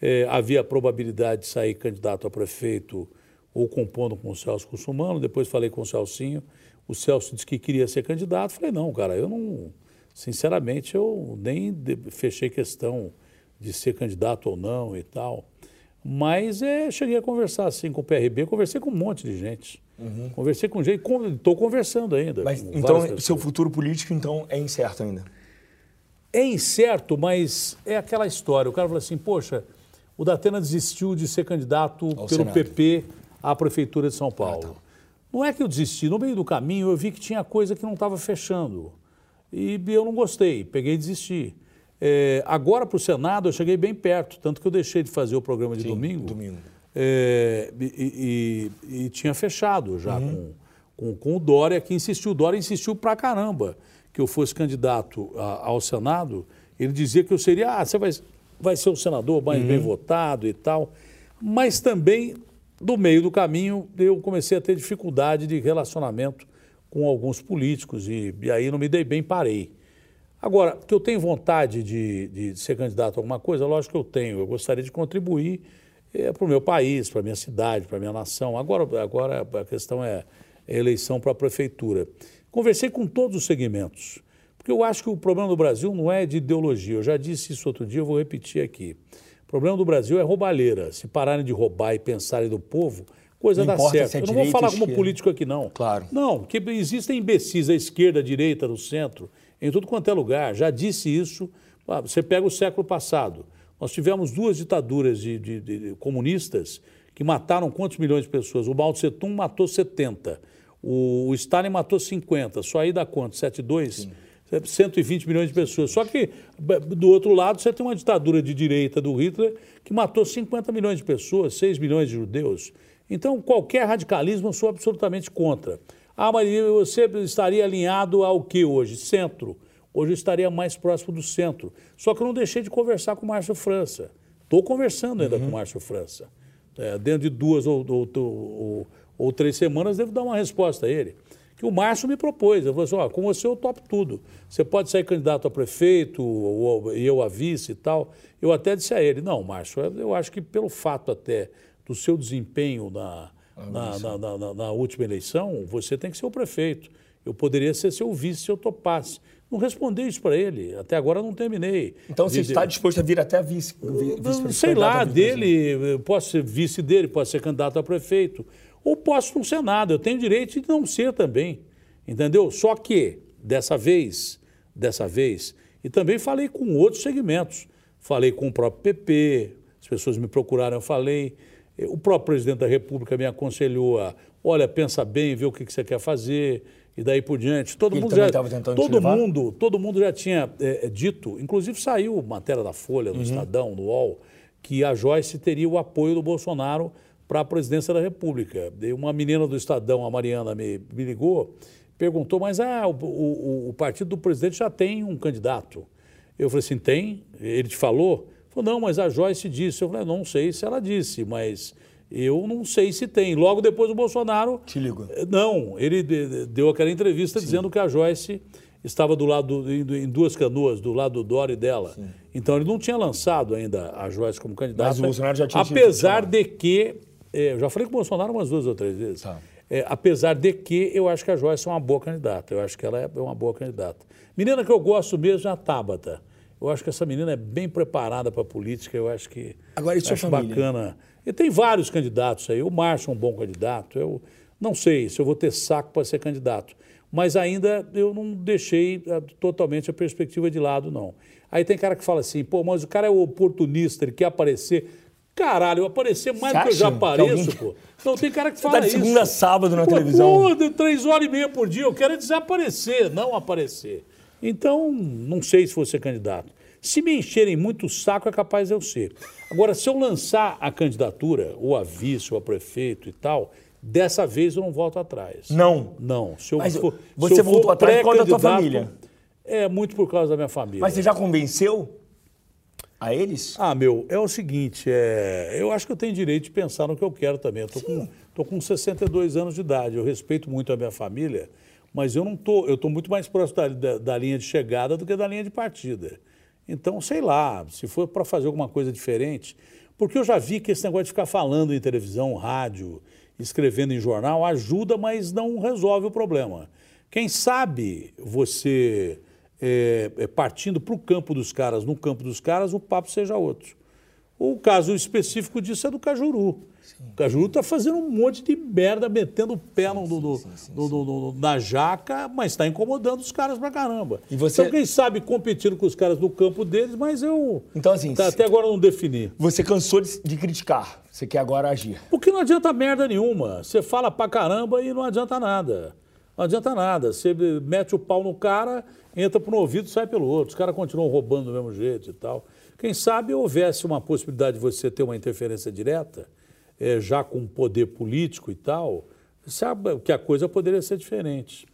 É, havia a probabilidade de sair candidato a prefeito ou compondo com o Celso Cussumano, depois falei com o Celcinho, o Celso disse que queria ser candidato, falei, não, cara, eu não, sinceramente, eu nem fechei questão de ser candidato ou não e tal. Mas é, cheguei a conversar assim com o PRB, conversei com um monte de gente. Uhum. Conversei com gente, estou conversando ainda. Mas, então, seu futuro político então é incerto ainda? É incerto, mas é aquela história. O cara fala assim, poxa, o Datena desistiu de ser candidato Ao pelo Senado. PP à Prefeitura de São Paulo. Ah, tá. Não é que eu desisti, no meio do caminho eu vi que tinha coisa que não estava fechando. E eu não gostei, peguei e desisti. É, agora para o Senado eu cheguei bem perto, tanto que eu deixei de fazer o programa de Sim, domingo. domingo. É, e, e, e, tinha fechado já uhum. com, com, com, o Dória, que insistiu. O Dória insistiu pra caramba que eu fosse candidato a, ao Senado. Ele dizia que eu seria, ah, você vai, vai ser o senador mais uhum. bem votado e tal. Mas também, do meio do caminho, eu comecei a ter dificuldade de relacionamento com alguns políticos e, e aí não me dei bem, parei. Agora, que eu tenho vontade de, de ser candidato a alguma coisa, lógico que eu tenho. Eu gostaria de contribuir é, para o meu país, para a minha cidade, para a minha nação. Agora, agora a questão é, é eleição para a prefeitura. Conversei com todos os segmentos, porque eu acho que o problema do Brasil não é de ideologia. Eu já disse isso outro dia, eu vou repetir aqui. O problema do Brasil é roubalheira. Se pararem de roubar e pensarem do povo, coisa dá certo. É eu não vou falar como político aqui, não. Claro. Não, porque existem imbecis à esquerda, à direita, no centro em tudo quanto é lugar. Já disse isso. Ah, você pega o século passado. Nós tivemos duas ditaduras de, de, de comunistas que mataram quantos milhões de pessoas? O Mao Tse Tung matou 70. O, o Stalin matou 50. Só aí dá quanto? 72? Sim. 120 milhões de pessoas. Só que, do outro lado, você tem uma ditadura de direita do Hitler que matou 50 milhões de pessoas, 6 milhões de judeus. Então, qualquer radicalismo eu sou absolutamente contra. Ah, mas você estaria alinhado ao que hoje? Centro. Hoje eu estaria mais próximo do centro. Só que eu não deixei de conversar com o Márcio França. Estou conversando ainda uhum. com o Márcio França. É, dentro de duas ou, ou, ou, ou, três semanas devo dar uma resposta a ele. Que o Márcio me propôs. Ele falou assim: ó, com você eu topo tudo. Você pode sair candidato a prefeito, ou eu a vice e tal. Eu até disse a ele: não, Márcio, eu acho que pelo fato até do seu desempenho na, na, na, na, na, última eleição, você tem que ser o prefeito. Eu poderia ser seu vice se eu topasse. Não respondi isso para ele. Até agora não terminei. Então você está disposto a vir até vice? vice sei lá, dele, posso ser vice dele, posso ser candidato a prefeito. Ou posso no Senado. Eu tenho direito de não ser também. Entendeu? Só que, dessa vez, dessa vez, e também falei com outros segmentos. Falei com o próprio PP, as pessoas me procuraram, eu falei. O próprio presidente da República me aconselhou a, olha, pensa bem, vê o que, que você quer fazer e daí por diante. Todo Ele mundo já, todo mundo, todo mundo já tinha é, dito, inclusive saiu matéria da Folha, do uhum. Estadão, do UOL, que a Joyce teria o apoio do Bolsonaro para a presidência da República. Uma menina do Estadão, a Mariana, me, me ligou, perguntou, mas ah, o, o, o partido do presidente já tem um candidato. Eu falei assim, tem? Ele te falou? Falou, não, mas a Joyce disse. Eu falei, não sei se ela disse, mas eu não sei se tem. Logo depois o Bolsonaro. Te ligo. Eh, não, ele deu aquela entrevista Sim. dizendo que a Joyce estava do lado em duas canoas, do lado do Dória e dela. Sim. Então ele não tinha lançado ainda a Joyce como candidata. Mas o Bolsonaro já tinha Apesar de que. É, eu já falei com o Bolsonaro umas duas ou três vezes. Tá. É, apesar de que eu acho que a Joyce é uma boa candidata. Eu acho que ela é uma boa candidata. Menina que eu gosto mesmo é a Tabata. Eu acho que essa menina é bem preparada para a política, eu acho que Agora, isso acho é bacana. E tem vários candidatos aí. O Márcio é um bom candidato. Eu não sei se eu vou ter saco para ser candidato. Mas ainda eu não deixei ah, totalmente a perspectiva de lado, não. Aí tem cara que fala assim, pô, mas o cara é oportunista, ele quer aparecer. Caralho, eu aparecer mais do que eu já apareço, pô. Não, tem cara que Você fala tá de segunda a sábado na pô, televisão. Pô, três horas e meia por dia. Eu quero desaparecer, não aparecer. Então, não sei se vou ser candidato. Se me encherem muito o saco, é capaz de eu ser. Agora, se eu lançar a candidatura, ou a vice, ou a prefeito e tal, dessa vez eu não volto atrás. Não? Não. Se eu Mas for, você eu voltou atrás por causa da tua família? É, muito por causa da minha família. Mas você já convenceu a eles? Ah, meu, é o seguinte, é, eu acho que eu tenho direito de pensar no que eu quero também. Tô com, tô com 62 anos de idade, eu respeito muito a minha família, mas eu não tô, eu estou muito mais próximo da, da, da, linha de chegada do que da linha de partida. Então, sei lá, se for para fazer alguma coisa diferente, porque eu já vi que esse negócio de ficar falando em televisão, rádio escrevendo em jornal ajuda, mas não resolve o problema. Quem sabe você, é, é, partindo para o campo dos caras, no campo dos caras, o papo seja outro. O caso específico disso é do Cajuru. Sim. O Cajuru está fazendo um monte de merda, metendo o pé no, no, no, na jaca, mas está incomodando os caras pra caramba. E você... Então, quem sabe competindo com os caras no campo deles, mas eu. Então, assim. Tá, até agora não defini. Você cansou de, de, criticar, você quer agora agir. Porque não adianta merda nenhuma. Você fala pra caramba e não adianta nada. Não adianta nada. Você mete o pau no cara, entra por um ouvido e sai pelo outro. Os caras continuam roubando do mesmo jeito e tal. Quem sabe houvesse uma possibilidade de você ter uma interferência direta, é, já com poder político e tal, sabe que a coisa poderia ser diferente.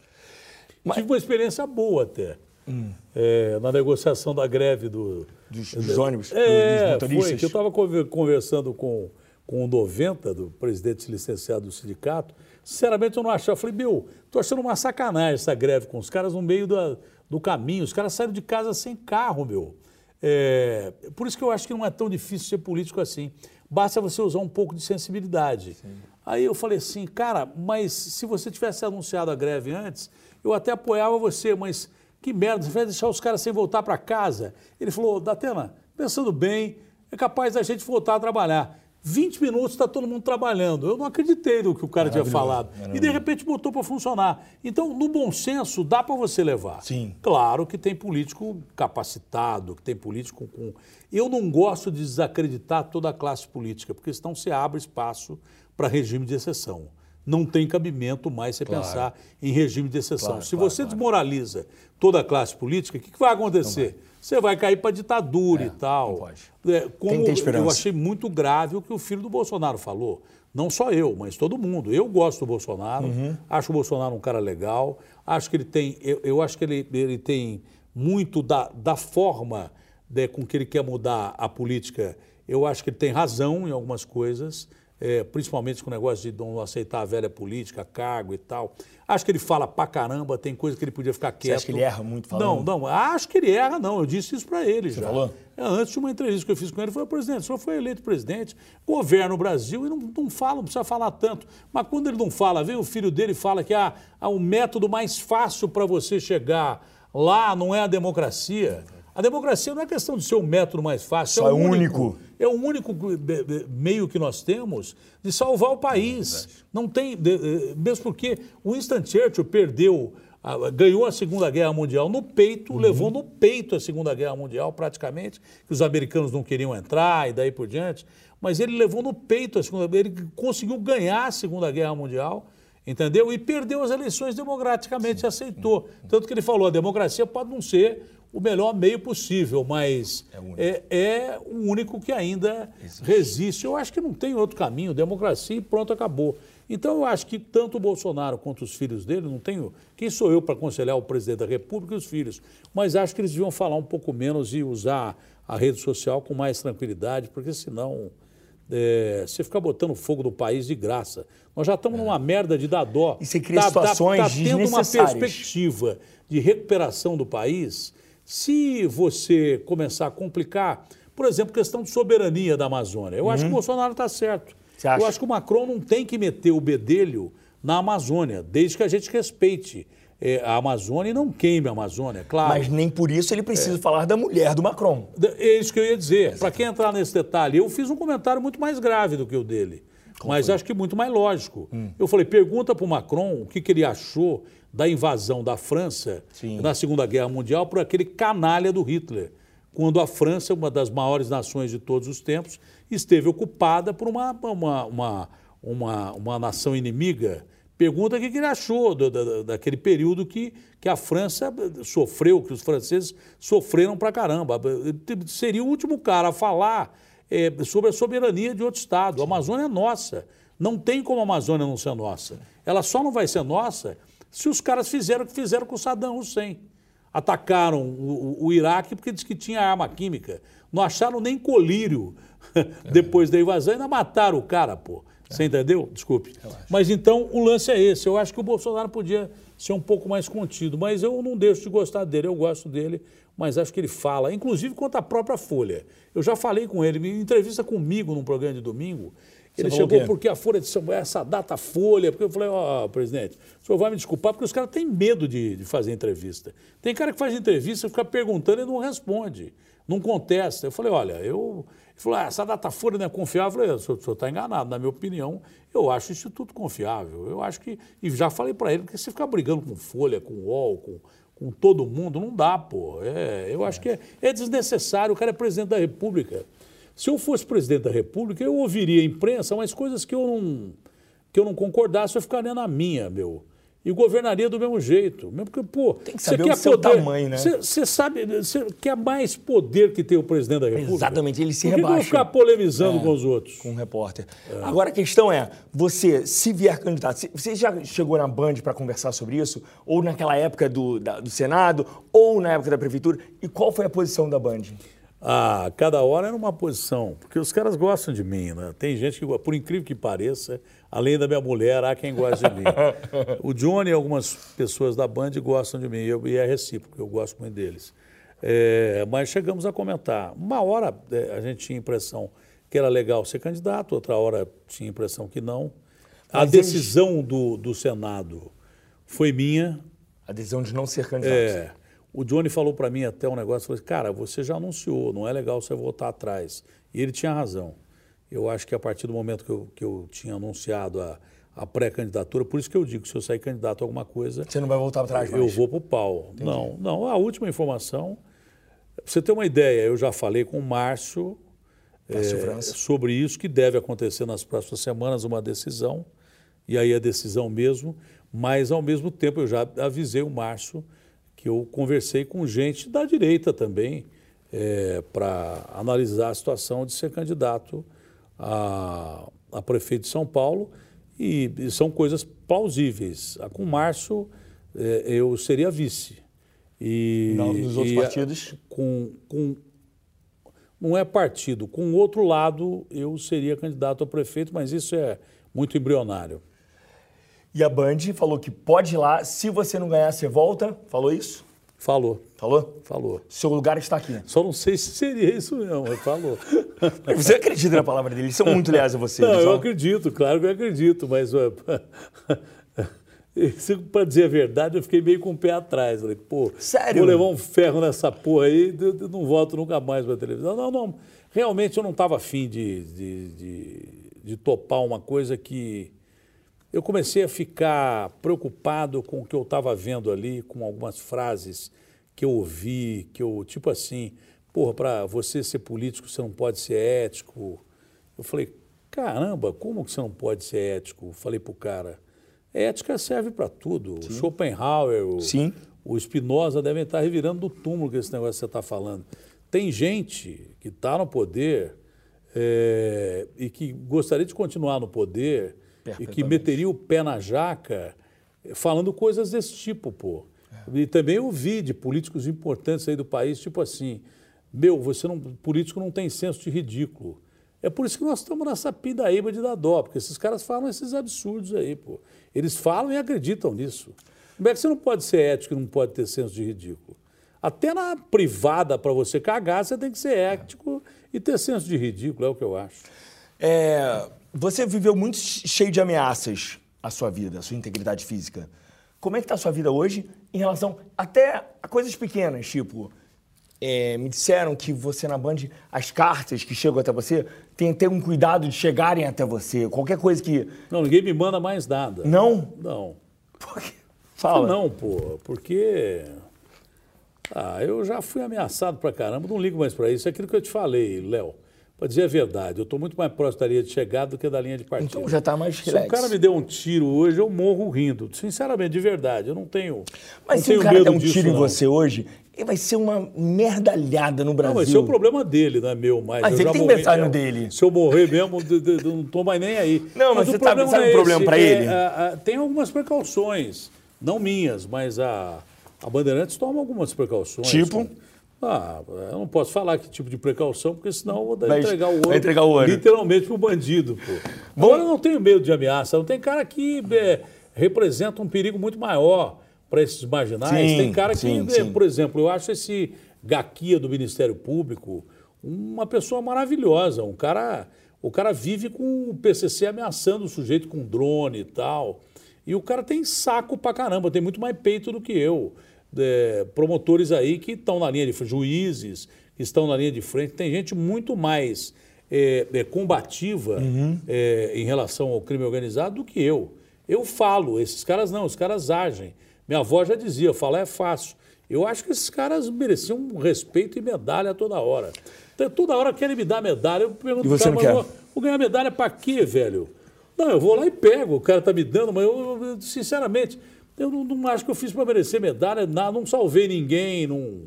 Mas... Tive uma experiência boa até. Hum. É, na negociação da greve do, dos, dos ônibus, é, dos motoristas. Foi, que eu estava conversando com, com o 90, do presidente licenciado do sindicato. Sinceramente, eu não achava. Eu falei, meu, estou achando uma sacanagem essa greve com os caras no meio da, do caminho. Os caras saíram de casa sem carro, meu. É, por isso que eu acho que não é tão difícil ser político assim. Basta você usar um pouco de sensibilidade. Sim. Aí eu falei assim, cara, mas se você tivesse anunciado a greve antes, eu até apoiava você, mas que merda, você vai deixar os caras sem voltar para casa? Ele falou, Datena, pensando bem, é capaz da gente voltar a trabalhar. 20 minutos está todo mundo trabalhando. Eu não acreditei no que o cara tinha falado. E de repente botou para funcionar. Então, no bom senso, dá para você levar. Sim. Claro que tem político capacitado, que tem político com. Eu não gosto de desacreditar toda a classe política, porque senão você abre espaço para regime de exceção não tem cabimento mais você claro. pensar em regime de exceção. Claro, Se claro, você desmoraliza toda a classe política, o que, que vai acontecer? Vai. Você vai cair para ditadura é, e tal. É, como eu achei muito grave o que o filho do Bolsonaro falou. Não só eu, mas todo mundo. Eu gosto do Bolsonaro, uhum. acho o Bolsonaro um cara legal, acho que ele tem, eu, eu acho que ele, ele tem muito da, da forma né, com que ele quer mudar a política. Eu acho que ele tem razão em algumas coisas é, principalmente com o negócio de não aceitar a velha política, cargo e tal. Acho que ele fala pra caramba, tem coisa que ele podia ficar quieto. Você acha que ele erra muito falando? Não, não, acho que ele erra, não. Eu disse isso para ele Você já. falou? É, antes de uma entrevista que eu fiz com ele, ele falou, presidente, o senhor foi eleito presidente, governa o Brasil e não, não fala, não precisa falar tanto. Mas quando ele não fala, vem o filho dele e fala que ah, ah, o método mais fácil para você chegar lá não é a democracia. A democracia não é questão de ser o método mais fácil. Só é o único. único. É o único meio que nós temos de salvar o país. É não tem, mesmo porque Winston Churchill perdeu, ganhou a Segunda Guerra Mundial no peito, uhum. levou no peito a Segunda Guerra Mundial praticamente, que os americanos não queriam entrar e daí por diante. Mas ele levou no peito a Segunda ele conseguiu ganhar a Segunda Guerra Mundial entendeu? E perdeu as eleições democraticamente, sim, aceitou. Sim. Tanto que ele falou, a democracia pode não ser o melhor meio possível, mas é, é, é o único que ainda Existe. resiste. Eu acho que não tem outro caminho, democracia e pronto, acabou. Então eu acho que tanto o Bolsonaro quanto os filhos dele, não tenho. Quem sou eu para aconselhar o presidente da República e os filhos? Mas acho que eles deviam falar um pouco menos e usar a rede social com mais tranquilidade, porque senão. É, você fica botando fogo no país de graça. Nós já estamos é. numa merda de dar dó. E você cria tá, situações tá, tá tendo uma perspectiva de recuperação do país se você começar a complicar, por exemplo, questão de soberania da Amazônia, eu uhum. acho que o uhum. Bolsonaro está certo. Eu acho que o Macron não tem que meter o bedelho na Amazônia, desde que a gente respeite é, a Amazônia e não queime a Amazônia, claro. Mas nem por isso ele precisa é. falar da mulher do Macron. É isso que eu ia dizer. Para quem entrar nesse detalhe, eu fiz um comentário muito mais grave do que o dele. Como mas foi? acho que muito mais lógico. Hum. Eu falei, pergunta para o Macron o que, que ele achou da invasão da França Sim. na Segunda Guerra Mundial por aquele canalha do Hitler, quando a França, uma das maiores nações de todos os tempos, esteve ocupada por uma, uma, uma, uma, uma nação inimiga. Pergunta o que ele achou do, da, daquele período que, que a França sofreu, que os franceses sofreram pra caramba. Seria o último cara a falar é, sobre a soberania de outro Estado. A Amazônia é nossa. Não tem como a Amazônia não ser nossa. Ela só não vai ser nossa se os caras fizeram o que fizeram com Saddam Hussein. Atacaram o, o, o Iraque porque disse que tinha arma química. Não acharam nem colírio depois da invasão, ainda mataram o cara, pô. Você é. entendeu? Desculpe. Mas então o lance é esse. Eu acho que o Bolsonaro podia ser um pouco mais contido, mas eu não deixo de gostar dele, eu gosto dele, mas acho que ele fala, inclusive quanto à própria Folha. Eu já falei com ele, em entrevista comigo num programa de domingo, Ele chegou porque a Folha de São Paulo, essa data Folha, porque eu falei, ó, presidente, o senhor vai me desculpar, porque os caras têm medo de, de fazer entrevista. Tem cara que faz entrevista, fica perguntando e não responde, não contesta. Eu falei, olha, eu. Ele falou, ah, essa data Folha não é confiável. Eu falei, o senhor está enganado, na minha opinião, eu acho o Instituto confiável. Eu acho que. E já falei para ele, porque você ficar brigando com Folha, com UOL, com, com todo mundo, não dá, pô. É, eu acho que é, é desnecessário, o cara é presidente da República. Se eu fosse presidente da República, eu ouviria a imprensa, mas coisas que eu não, que eu não concordasse, eu ficaria na minha, meu. E governaria do mesmo jeito. Mesmo porque, pô, Tem que você saber o quer seu poder. tamanho, né? Você sabe, você quer mais poder que tem o presidente da República? Exatamente, ele se Por rebaixa. ficar polemizando com os outros? com um repórter. Agora a questão é, você, se vier candidato, você já chegou na Band para conversar sobre isso? Ou naquela época do, da- do Senado, ou na época da Prefeitura? E qual foi a posição da Band? Ah, cada hora era uma posição, porque os caras gostam de mim, né? Tem gente que, por incrível que pareça, além da minha mulher, há quem gosta de mim. o Johnny e algumas pessoas da Band gostam de mim, eu- e é recíproco, eu gosto muito deles. É, mas chegamos a comentar. Uma hora é, a gente tinha a impressão que era legal ser candidato, outra hora tinha a impressão que não. A Mas eles- decisão do, do Senado foi minha, A decisão de não ser candidato. é, o Johnny falou para mim até um negócio, falou assim, cara, você já anunciou, não é legal você voltar atrás. E ele tinha razão. Eu acho que a partir do momento que eu, que eu tinha anunciado a, a pré-candidatura, por isso que eu digo, se eu sair candidato a alguma coisa, Você não vai voltar atrás mais? eu vou para o pau. Não, não, a última informação, pra você ter uma ideia, eu já falei com o Márcio Márcio eh, França. sobre isso, que deve acontecer nas próximas semanas, uma decisão, e aí a decisão mesmo, mas ao mesmo tempo eu já avisei o Márcio que eu conversei com gente da direita também para analisar a situação de ser candidato a, a prefeito de São Paulo e, e são coisas plausíveis. A Com o Márcio eh, eu seria vice. E, Não, nos outros e, partidos? Com, com não é partido. Com o outro lado, eu seria candidato a prefeito, mas isso é muito embrionário. E a Band falou que pode ir lá, se você não ganhar, você volta. Falou isso? Falou, Falou? falou. Seu lugar está aqui. Só não sei se seria isso mesmo, mas falou. Você acredita na palavra dele? Eles são muito leais a você. Não, eu acredito, claro que eu acredito, mas para dizer a verdade, eu fiquei meio com o pé atrás. Falei, pô, Sério? vou levar um ferro nessa porra aí, não volto nunca mais para televisão. Não, não, realmente eu não estava afim de, de, de, de topar uma coisa que eu comecei a ficar preocupado com o que eu estava vendo ali, com algumas frases que eu ouvi, que eu, tipo assim, porra, para você ser político, você não pode ser ético. Eu falei, caramba, como que você não pode ser ético? Falei pro cara, ética serve para tudo. O Schopenhauer, o, Sim. o Spinoza devem estar revirando do túmulo com esse negócio que você está falando. Tem gente que está no poder é, e que gostaria de continuar no poder e que Perfeitamente. meteria o pé na jaca eh, falando coisas desse tipo, pô. É. E também ouvi de políticos importantes aí do país, tipo assim, meu, você não, político não tem senso de ridículo. É por isso que nós estamos nessa pindaíba de dar dó, porque esses caras falam esses absurdos aí, pô. Eles falam e acreditam nisso. Como é que você não pode ser ético e não pode ter senso de ridículo? Até na privada, para você cagar, você tem que ser ético e ter senso de ridículo, é o que eu acho. É, você viveu muito cheio de ameaças a sua vida, a sua integridade física. Como é que está a sua vida hoje em relação até a coisas pequenas, tipo, é, me disseram que você na Band, as cartas que chegam até você, tem que ter um cuidado de chegarem até você. Qualquer coisa que... Não, ninguém me manda mais nada. Não? Não. Por quê? Fala. Não, pô, porque. Ah, eu já fui ameaçado pra caramba, não ligo mais pra isso. É aquilo que eu te falei, Léo. Pra dizer a verdade, eu tô muito mais próximo da linha de chegada do que da linha de partida. Então já tá mais Se relax. um cara me deu um tiro hoje, eu morro rindo. Sinceramente, de verdade, eu não tenho. Mas não se um tenho cara medo der um disso, tiro em não. você hoje, vai ser uma merdalhada no Brasil. Não, mas esse é o problema dele, não é meu mais. Mas Eu ele já tem morri mesmo. dele. Se eu morrer mesmo, de- de- de- não estou mais nem aí. Não, mas o você tá- problema sabe não o é problema pra é, ele? a- a- tem algumas precauções, não minhas, mas a, a Bandeirantes toma algumas precauções. Tipo? Ah, eu não posso falar que tipo de precaução, porque senão eu vou dar- Vai- entregar o ouro. entregar o. Literalmente pro bandido, pô. Agora eu não tenho medo de ameaça. Não tem cara que é, representa um perigo muito maior para esses marginais. Sim, tem cara que, sim, é, sim. por exemplo, eu acho esse Gaquia do Ministério Público uma pessoa maravilhosa, um cara O cara vive com o PCC ameaçando o sujeito com drone e tal. E o cara tem saco pra caramba, tem muito mais peito do que eu. É, promotores aí que estão na linha de frente, juízes que estão na linha de frente, tem gente muito mais é, é, combativa uhum. em relação ao crime organizado do que eu. Eu falo, esses caras não, os caras agem. Minha avó já dizia, falar é fácil. Eu acho que esses caras mereciam respeito e medalha toda hora. Então, toda hora querem me dar medalha. Eu pergunto, e você cara, não quer? Vou, vou ganhar medalha para quê, velho? Não, eu vou lá e pego, o cara está me dando, mas eu, sinceramente, eu não, não acho que eu fiz para merecer medalha, não, não salvei ninguém, não,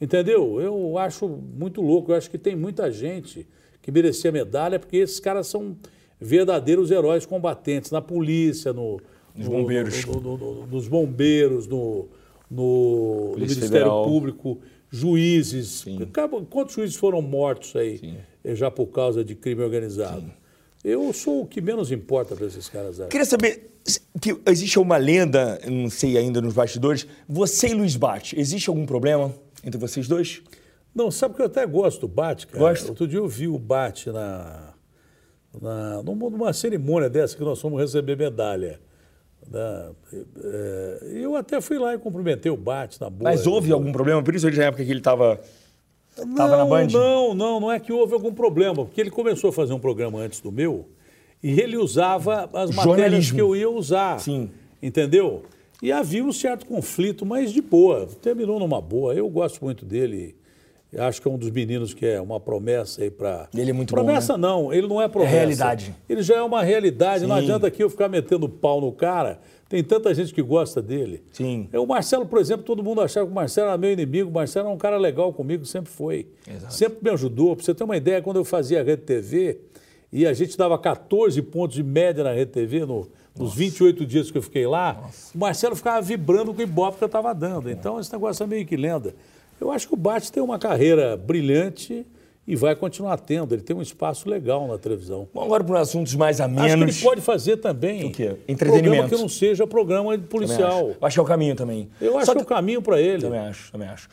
entendeu? Eu acho muito louco, eu acho que tem muita gente que merecia medalha, porque esses caras são verdadeiros heróis combatentes na polícia, no, nos no, bombeiros, no, no, nos bombeiros, no, no Ministério Federal. Público, juízes. Quantos juízes foram mortos aí Sim. já por causa de crime organizado? Sim. Eu sou o que menos importa para esses caras. Aí. Queria saber que existe uma lenda, não sei ainda nos bastidores, você e Luiz Bate, existe algum problema entre vocês dois? Não, sabe que eu até gosto do Bate, cara. Gosto? Outro dia eu vi o Bate na, na, numa cerimônia dessa que nós fomos receber medalha. Né? É, eu até fui lá e cumprimentei o Bate na boa. Mas houve algum problema? Por isso na época que ele estava Estava na Band? Não, não, não é que houve algum problema, porque ele começou a fazer um programa antes do meu e ele usava as matérias que eu ia usar. Sim. Entendeu? E havia um certo conflito, mas de boa. Terminou numa boa. Eu gosto muito dele. Acho que é um dos meninos que é uma promessa aí para. Ele é muito promessa bom. Promessa né? não, ele não é promessa. É realidade. Ele já é uma realidade. Sim. Não adianta aqui eu ficar metendo pau no cara tem tanta gente que gosta dele. Sim. É, o Marcelo, por exemplo, todo mundo achava que o Marcelo era meu inimigo. O Marcelo é um cara legal comigo, sempre foi. Exato. Sempre me ajudou. Para você ter uma ideia, quando eu fazia a Rede TV, e a gente dava 14 pontos de média na Rede TV, no, nos 28 dias que eu fiquei lá, Nossa. o Marcelo ficava vibrando com o Ibope que eu estava dando. Então, esse negócio é meio que lenda. Eu acho que o Bate tem uma carreira brilhante e vai continuar tendo. Ele tem um espaço legal na televisão. Bom, agora para assuntos mais amenos. Acho que ele pode fazer também. O quê? Entretenimento. Programa que não seja programa policial. Acho. acho. que é o caminho também. Eu acho Só que é o caminho para ele. Também acho, também acho.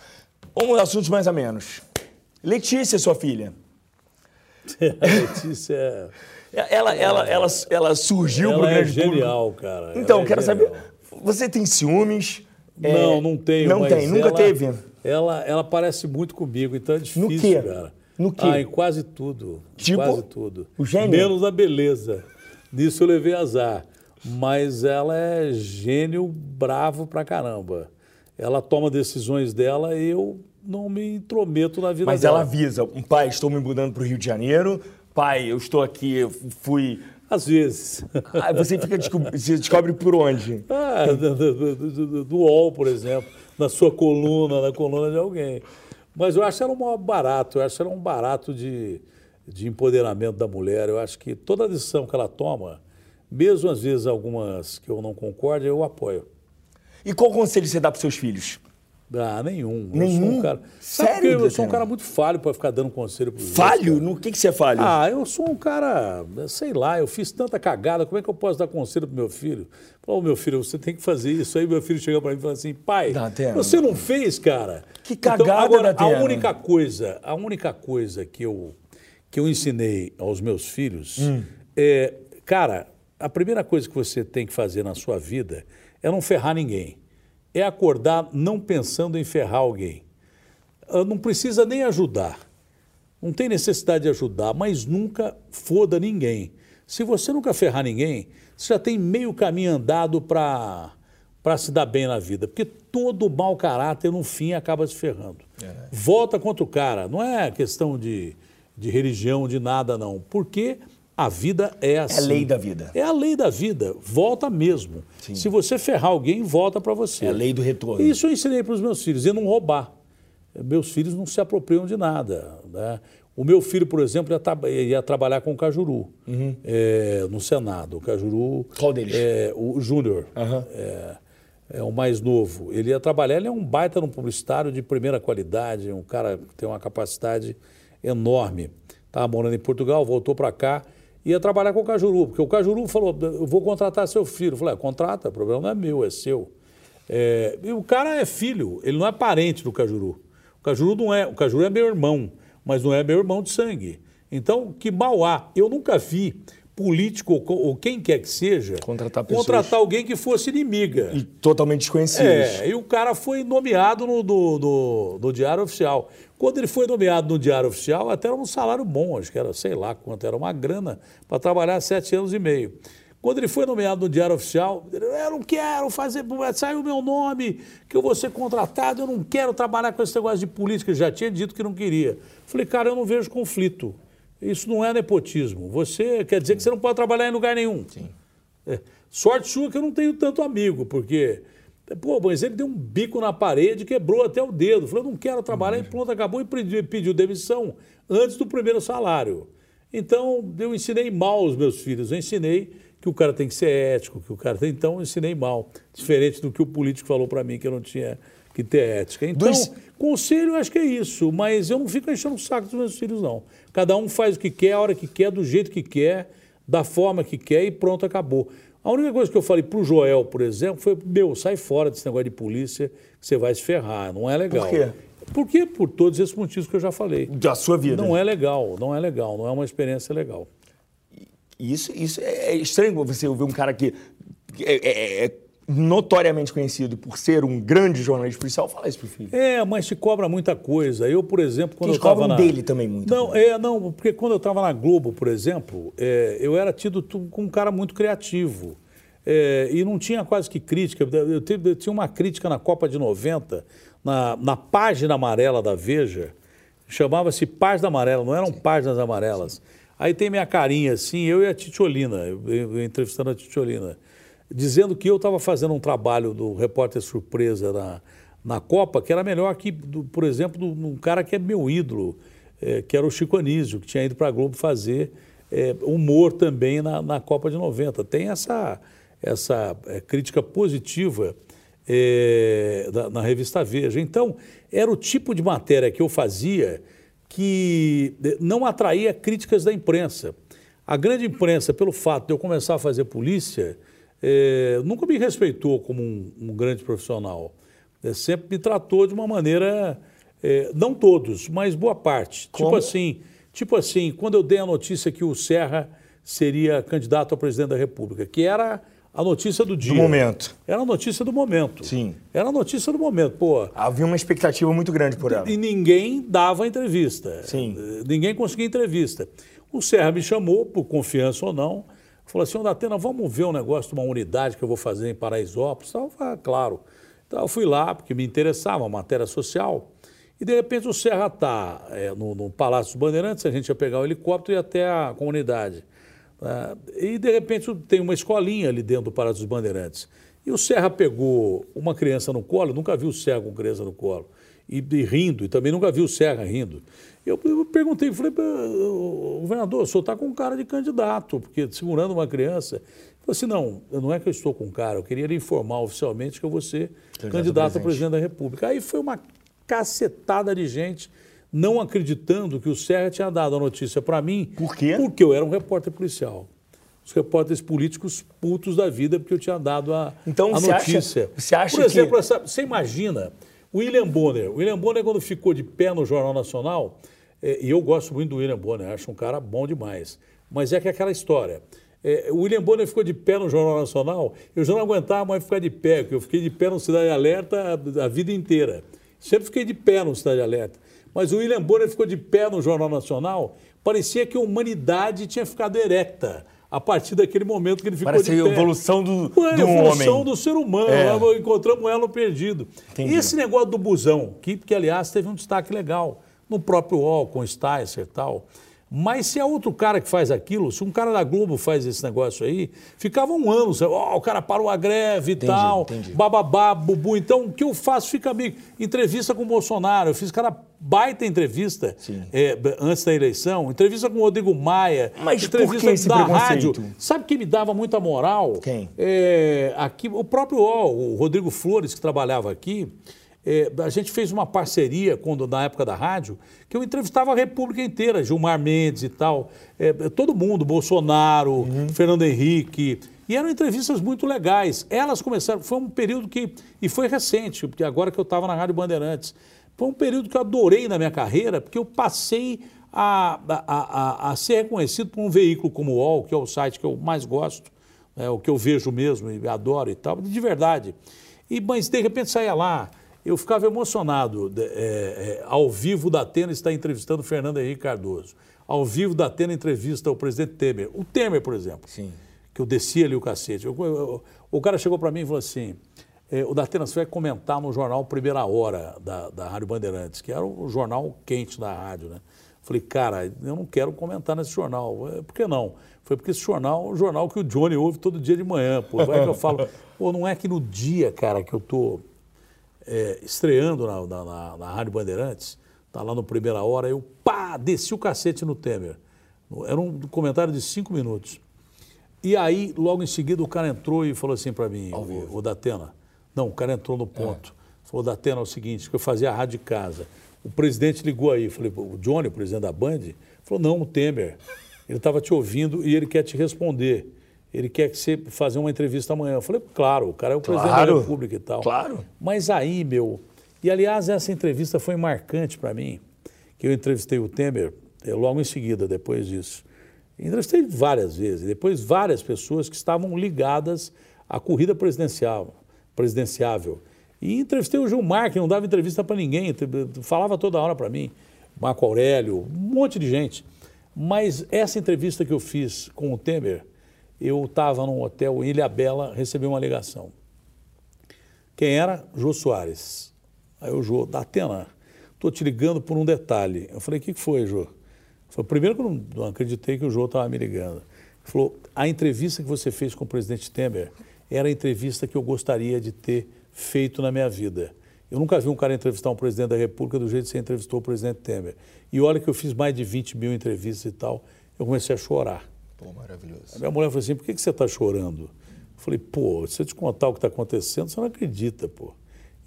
Vamos assuntos mais amenos. Letícia, sua filha. Letícia é... Ela, ela, ela, ela surgiu ela pro é genial, público. cara. Então, é quero saber, você tem ciúmes? Não, é... não tenho. Não tem, nunca teve? Ela, ela parece muito comigo, então é difícil, no quê? cara. No quê? Ah, em quase tudo. Tipo? Quase tudo. O gênio? Menos a beleza. Nisso eu levei azar. Mas ela é gênio bravo pra caramba. Ela toma decisões dela e eu não me intrometo na vida Mas dela. ela avisa, pai, estou me mudando para o Rio de Janeiro, pai, eu estou aqui, eu fui... Às vezes. Ah, você fica você descobre por onde? Ah, do, do, do, do UOL, por exemplo, na sua coluna, na coluna de alguém. Mas eu acho ela um barato, eu acho ela um barato de, de empoderamento da mulher. Eu acho que toda decisão que ela toma, mesmo às vezes algumas que eu não concordo, eu apoio. E qual conselho você dá para seus filhos? Ah, nenhum. Nenhum? Eu sou um cara... Sério? Eu sou um cara muito falho para ficar dando conselho para Falho? Outros, no que, que você é falho? Ah, eu sou um cara, sei lá, eu fiz tanta cagada, como é que eu posso dar conselho para meu filho? Ô, oh, meu filho, você tem que fazer isso. Aí meu filho chega para mim e fala assim, pai, você não fez, cara? Que cagada, então, agora, a única coisa, a única coisa que eu, que eu ensinei aos meus filhos hum. é, cara, a primeira coisa que você tem que fazer na sua vida é não ferrar ninguém é acordar não pensando em ferrar alguém. Ah, não precisa nem ajudar. Não tem necessidade de ajudar, mas nunca foda ninguém. Se você nunca ferrar ninguém, você já tem meio caminho andado para se dar bem na vida. Porque todo mau caráter, no fim, acaba se ferrando. É. Volta contra o cara. Não é questão de, de religião, de nada, não. Porque a vida é assim. É a lei da vida. É a lei da vida. Volta mesmo. Sim. Se você ferrar alguém, volta para você. É a lei do retorno. Isso eu ensinei para os meus filhos, e não roubar. Meus filhos não se apropriam de nada. Né? O meu filho, por exemplo, ia, tra ia trabalhar com o Cajuru, uhum. é, no Senado. O Cajuru. Qual deles? É, o Júnior. Uhum. É, é, o mais novo. Ele ia trabalhar, ele é um baita no publicitário de primeira qualidade, um cara que tem uma capacidade enorme. Estava morando em Portugal, voltou para cá ia trabalhar com o Cajuru, porque o Cajuru falou, eu vou contratar seu filho. Eu falei, é, contrata, o problema não é meu, é seu. É, e o cara é filho, ele não é parente do Cajuru. O Cajuru não é, o Cajuru é meu irmão, mas não é meu irmão de sangue. Então, que mal há. Eu nunca vi político ou quem quer que seja contratar, contratar alguém que fosse inimiga. E totalmente desconhecido. É, e o cara foi nomeado no, no, no, Diário Oficial. Quando ele foi nomeado no Diário Oficial, até era um salário bom, acho que era, sei lá quanto, era uma grana para trabalhar sete anos e meio. Quando ele foi nomeado no Diário Oficial, ele, eu não quero fazer, saiu o meu nome, que eu vou ser contratado, eu não quero trabalhar com esse negócio de política. Ele já tinha dito que não queria. Falei, cara, eu não vejo conflito. Isso não é nepotismo. Você quer dizer que você não pode trabalhar em lugar nenhum. Sim. É. Sorte sua que eu não tenho tanto amigo, porque. Pô, mas ele deu um bico na parede, quebrou até o dedo. Falou, não quero trabalhar, uhum. e pronto, acabou e pediu demissão antes do primeiro salário. Então, eu ensinei mal os meus filhos. Eu ensinei que o cara tem que ser ético, que o cara tem. Então, eu ensinei mal. Diferente do que o político falou para mim, que eu não tinha que ter ética. Então, Dois... conselho, acho que é isso, mas eu não fico enchendo o saco dos meus filhos, não. Cada um faz o que quer, a hora que quer, do jeito que quer, da forma que quer e pronto, acabou. A única coisa que eu falei para o Joel, por exemplo, foi: meu, sai fora desse negócio de polícia, que você vai se ferrar, não é legal. Por quê? Por quê? Por todos esses motivos que eu já falei. Da sua vida. Não é legal, não é legal, não é uma experiência legal. Isso, isso é estranho você ouvir um cara que é, é, é notoriamente conhecido por ser um grande jornalista policial, fala isso pro filho. É, mas te cobra muita coisa. Eu, por exemplo, quando Eles eu estava na... dele também muito. Não, é, não, porque quando eu estava na Globo, por exemplo, é, eu era tido como um cara muito criativo. É, e não tinha quase que crítica. Eu, eu, tinha uma crítica na Copa de 90, na, na página amarela da Veja, chamava-se Página Amarela, não eram Sim. páginas amarelas. Sim. Aí tem minha carinha assim, eu e a Titiolina, eu, eu entrevistando a Titiolina dizendo que eu estava fazendo um trabalho do repórter surpresa na, na Copa, que era melhor que, do, por exemplo, um cara que é meu ídolo, é, que era o Chico Anísio, que tinha ido para a Globo fazer é, humor também na, na Copa de 90. Tem essa, essa é, crítica positiva é, da, na revista Veja. Então, era o tipo de matéria que eu fazia que é, não atraía críticas da imprensa. A grande imprensa, pelo fato de eu começar a fazer polícia, é, nunca me respeitou como um, um grande profissional. É, sempre me tratou de uma maneira, é, não todos, mas boa parte. Tipo como? Tipo assim, tipo assim, quando eu dei a notícia que o Serra seria candidato a presidente da República, que era a notícia do dia. Do momento. Era a notícia do momento. Sim. Era a notícia do momento, pô. Havia uma expectativa muito grande por ela. E ninguém dava entrevista. Sim. Ninguém conseguia entrevista. O Serra me chamou, por confiança ou não, Falou assim, Datena, vamos ver um negócio de uma unidade que eu vou fazer em Paraisópolis. Então, falei, claro. Então eu fui lá, porque me interessava, uma matéria social. E de repente o Serra está é, no, no, Palácio dos Bandeirantes, a gente ia pegar o helicóptero e ir até a comunidade. Né? E de repente tem uma escolinha ali dentro do Palácio dos Bandeirantes. E o Serra pegou uma criança no colo, nunca vi o Serra com criança no colo, e, e rindo, e também nunca vi o Serra rindo. Eu, eu perguntei, falei, governador, o senhor está com cara de candidato, porque segurando uma criança. Ele falou assim: não, não é que eu estou com cara, eu queria lhe informar oficialmente que eu vou ser candidato, candidato a presidente da República. Aí foi uma cacetada de gente não acreditando que o Serra tinha dado a notícia para mim. Por quê? Porque eu era um repórter policial. Os repórteres políticos putos da vida, porque eu tinha dado a, então, a notícia. Acha, você acha Por exemplo, que... essa, você imagina, William Bonner. William Bonner, quando ficou de pé no Jornal Nacional, é, e eu gosto muito do William Bonner, acho um cara bom demais. Mas é que é aquela história. É, o William Bonner ficou de pé no Jornal Nacional, eu já não aguentava mais ficar de pé, porque eu fiquei de pé no Cidade Alerta a, a vida inteira. Sempre fiquei de pé no Cidade Alerta. Mas o William Bonner ficou de pé no Jornal Nacional, parecia que a humanidade tinha ficado erecta a partir daquele momento que ele ficou Parece de pé. a evolução do, Ué, do evolução homem. do ser humano. É. Encontramos ela perdido. Entendi. E esse negócio do busão, que, que aliás teve um destaque legal no próprio UOL, com o Sticer e tal. Mas se é outro cara que faz aquilo, se um cara da Globo faz esse negócio aí, ficava um ano, oh, o cara parou a greve e entendi, tal, entendi. bababá, bubu. Então, o que eu faço fica amigo. Entrevista com o Bolsonaro, eu fiz cara baita entrevista é, antes da eleição, entrevista com o Rodrigo Maia, Mas entrevista da rádio. Sabe quem me dava muita moral? Quem? É, aqui, o próprio o Rodrigo Flores, que trabalhava aqui, é, a gente fez uma parceria quando, na época da rádio, que eu entrevistava a República inteira, Gilmar Mendes e tal, é, todo mundo, Bolsonaro, uhum. Fernando Henrique. E eram entrevistas muito legais. Elas começaram, foi um período que, e foi recente, porque agora que eu estava na Rádio Bandeirantes, foi um período que eu adorei na minha carreira, porque eu passei a, a, a, a ser reconhecido por um veículo como o UOL, que é o site que eu mais gosto, é o que eu vejo mesmo e adoro e tal, de verdade. E, mas de repente saía lá, eu ficava emocionado. É, é, ao vivo da Atena está entrevistando Fernando Henrique Cardoso. Ao vivo da Atena entrevista o presidente Temer. O Temer, por exemplo. Sim. Que eu descia ali o cacete. Eu, eu, o cara chegou para mim e falou assim: é, o Datena, você vai comentar no jornal Primeira Hora da, da Rádio Bandeirantes, que era o jornal quente da rádio, né? Falei, cara, eu não quero comentar nesse jornal. Por que não? Foi porque esse jornal é um jornal que o Johnny ouve todo dia de manhã. Pô, vai que eu falo, pô, não é que no dia, cara, que eu tô é, estreando na, na, na, Rádio Bandeirantes, tá lá no Primeira Hora, eu pá, desci o cacete no Temer. Era um comentário de cinco minutos. E aí, logo em seguida, o cara entrou e falou assim para mim, o, o Datena, não, o cara entrou no ponto. É. Falou, Datena, é o seguinte, que eu fazia a rádio de casa. O presidente ligou aí, falei, o Johnny, o presidente da Band, falou, não, o Temer. Ele estava te ouvindo e ele quer te responder. Ele quer que você fazer uma entrevista amanhã. Eu falei, claro, o cara é o claro, presidente da República e tal. Claro. Mas aí, meu. E aliás, essa entrevista foi marcante para mim, que eu entrevistei o Temer eh, logo em seguida, depois disso. Entrevistei várias vezes, depois várias pessoas que estavam ligadas à corrida presidencial presidenciável. E entrevistei o Gilmar, que não dava entrevista para ninguém, falava toda hora para mim, Marco Aurélio, um monte de gente. Mas essa entrevista que eu fiz com o Temer, eu estava num hotel em Ilha Bela, recebi uma ligação. Quem era? Jô Soares. Aí o Jô, da Atena, estou te ligando por um detalhe. Eu falei, o que foi, Jô? Foi primeiro que eu não, não acreditei que o Jô estava me ligando. Ele falou, a entrevista que você fez com o presidente Temer era a entrevista que eu gostaria de ter feito na minha vida. Eu nunca vi um cara entrevistar um presidente da República do jeito que você entrevistou o presidente Temer. E olha que eu fiz mais de 20 mil entrevistas e tal, eu comecei a chorar. Pô, maravilhoso. A minha mulher falou assim, por que, que você está chorando? Eu falei, pô, se eu te contar o que está acontecendo, você não acredita, pô.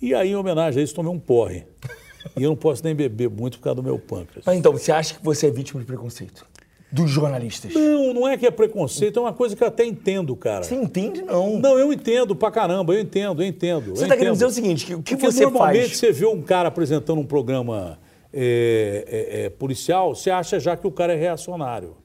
E aí, em homenagem a isso, tomei um porre. e eu não posso nem beber muito por causa do meu pâncreas. Mas então, você acha que você é vítima de preconceito? dos jornalistas. Não, não é que é preconceito, é uma coisa que eu até entendo, cara. Você entende, não? Não, eu entendo pra caramba, eu entendo, eu entendo. Você está querendo dizer o seguinte, que o que Porque você normalmente faz... você vê um cara apresentando um programa é, é, é, policial, você acha já que o cara é reacionário.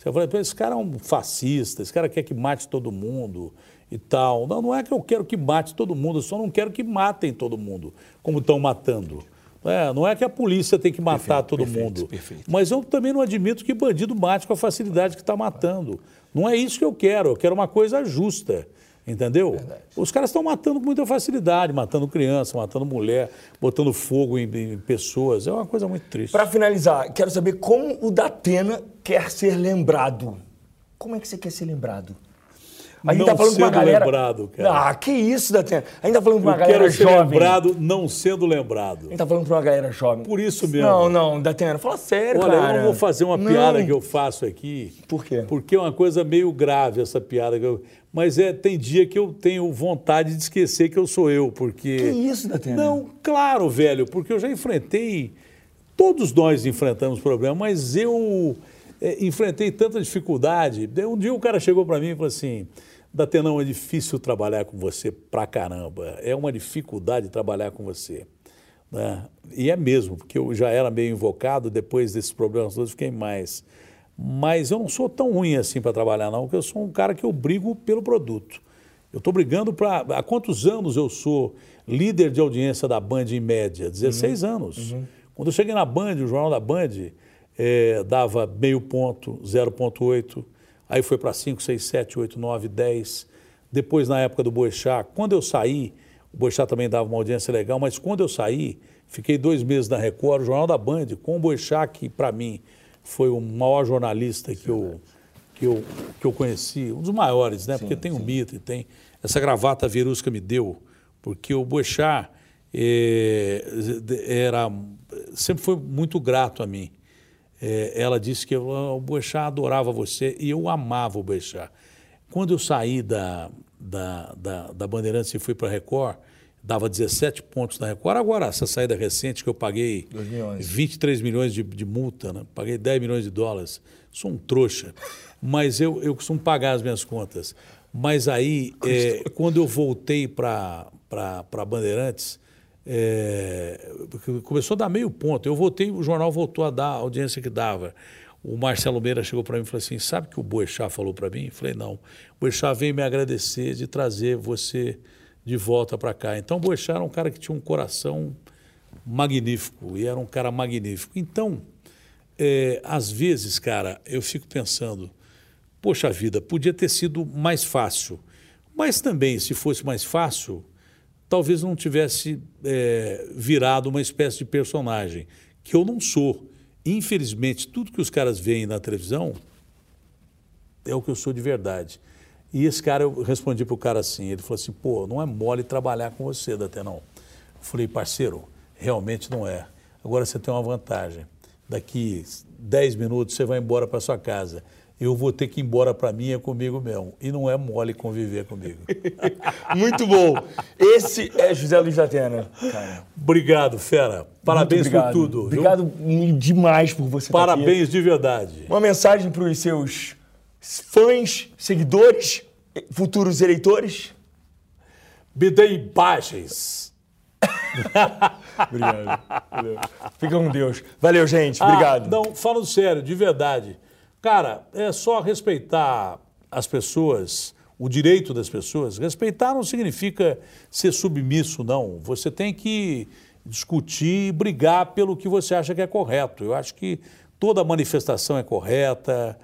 Você fala, esse cara é um fascista, esse cara quer que mate todo mundo e tal. Não, não é que eu quero que mate todo mundo, eu só não quero que matem todo mundo, como estão matando. É, não é que a polícia tem que matar perfeito, todo perfeito, mundo. Perfeito. Mas eu também não admito que bandido mate com a facilidade que está matando. Não é isso que eu quero. Eu quero uma coisa justa. Entendeu? Verdade. Os caras estão matando com muita facilidade, matando criança, matando mulher, botando fogo em, em pessoas. É uma coisa muito triste. Para finalizar, quero saber como o Datena quer ser lembrado. Como é que você quer ser lembrado? A gente não tá falando com uma galera. lembrado, cara. Ah, que isso, Datena. A gente tá falando com uma Eu galera quero ser jovem. lembrado não sendo lembrado. A gente tá falando com uma galera jovem. Por isso mesmo. Não, não, Datena, fala sério, Olha, cara. eu não vou fazer uma não. piada que eu faço aqui. Por quê? Porque é uma coisa meio grave essa piada que eu... Mas é, tem dia que eu tenho vontade de esquecer que eu sou eu, porque... Que isso, Datena? Não, claro, velho, porque eu já enfrentei... Todos nós enfrentamos problemas, mas eu é, enfrentei tanta dificuldade. Um dia o cara chegou para mim e falou assim... Datenão, é difícil trabalhar com você pra caramba. É uma dificuldade trabalhar com você. Né? E é mesmo, porque eu já era meio invocado, depois desses problemas todos fiquei mais. Mas eu não sou tão ruim assim para trabalhar, não, porque eu sou um cara que eu brigo pelo produto. Eu estou brigando para. Há quantos anos eu sou líder de audiência da Band em média? 16 uhum. anos. Uhum. Quando eu cheguei na Band, o jornal da Band é, dava meio ponto, 0,8 aí foi para 5, 6, 7, 8, 9, 10. Depois, na época do Boechat, quando eu saí, o Boechat também dava uma audiência legal, mas quando eu saí, fiquei dois meses na Record, o Jornal da Band, com o Boechat, que para mim foi o maior jornalista que eu, que, eu, que eu conheci, um dos maiores, né? Sim, porque tem o um mito e tem. Essa gravata Verusca me deu, porque o Boechat é, era, sempre foi muito grato a mim é, ela disse que o Boechat adorava você e eu amava o Boechat. Quando eu saí da, da, da, da Bandeirantes e fui para a Record, dava 17 pontos na Record. Agora, essa saída recente que eu paguei 23 milhões de, de multa, né? paguei 10 milhões de dólares. Sou um trouxa, mas eu, eu costumo pagar as minhas contas. Mas aí, é, quando eu voltei para Bandeirantes, É, começou a dar meio ponto. Eu voltei, o jornal voltou a dar a audiência que dava. O Marcelo Meira chegou para mim e falou assim: Sabe que o Boechat falou para mim? Eu falei: Não. O Boechat veio me agradecer de trazer você de volta para cá. Então, o Boechat era um cara que tinha um coração magnífico e era um cara magnífico. Então, é, às vezes, cara, eu fico pensando: Poxa vida, podia ter sido mais fácil. Mas também, se fosse mais fácil, talvez não tivesse é, virado uma espécie de personagem, que eu não sou. Infelizmente, tudo que os caras veem na televisão é o que eu sou de verdade. E esse cara, eu respondi para o cara assim, ele falou assim, pô, não é mole trabalhar com você, não. Eu falei, parceiro, realmente não é. Agora você tem uma vantagem. Daqui 10 minutos você vai embora para sua casa eu vou ter que ir embora para mim é comigo mesmo. E não é mole conviver comigo. Muito bom. Esse é José Luiz da Atena. Obrigado, fera. Parabéns por tudo. Obrigado viu? demais por você Parabéns de verdade. Uma mensagem para os seus fãs, seguidores, futuros eleitores? Me dê imagens. Obrigado. Fica com Deus. Valeu, gente. Obrigado. Ah, não, falando sério, de verdade. Cara, é só respeitar as pessoas, o direito das pessoas. Respeitar não significa ser submisso, não. Você tem que discutir e brigar pelo que você acha que é correto. Eu acho que toda manifestação é correta.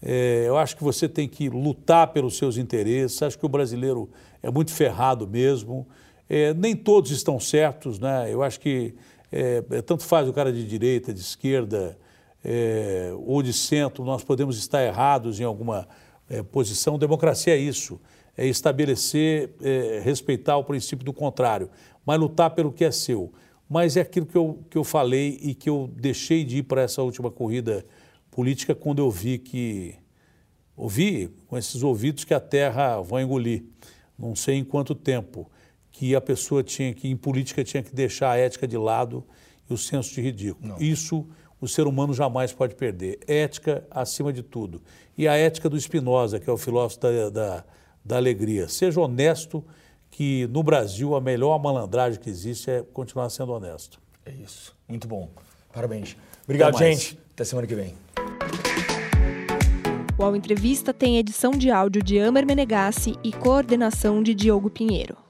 É, eu acho que você tem que lutar pelos seus interesses. Acho que o brasileiro é muito ferrado mesmo. É, nem todos estão certos, né? Eu acho que é, tanto faz o cara de direita, de esquerda é, ou de centro, nós podemos estar errados em alguma é, posição. Democracia é isso, é estabelecer, é, respeitar o princípio do contrário, mas lutar pelo que é seu. Mas é aquilo que eu, que eu falei e que eu deixei de ir para essa última corrida política quando eu vi que. Ouvi com esses ouvidos que a terra vai engolir, não sei em quanto tempo, que a pessoa tinha que, em política, tinha que deixar a ética de lado e o senso de ridículo. Não. Isso o ser humano jamais pode perder. Ética acima de tudo. E a ética do Spinoza, que é o filósofo da, da, da alegria. Seja honesto, que no Brasil a melhor malandragem que existe é continuar sendo honesto. É isso. Muito bom. Parabéns. Obrigado, Até gente. Até semana que vem. O Entrevista tem edição de áudio de Amer Menegassi e coordenação de Diogo Pinheiro.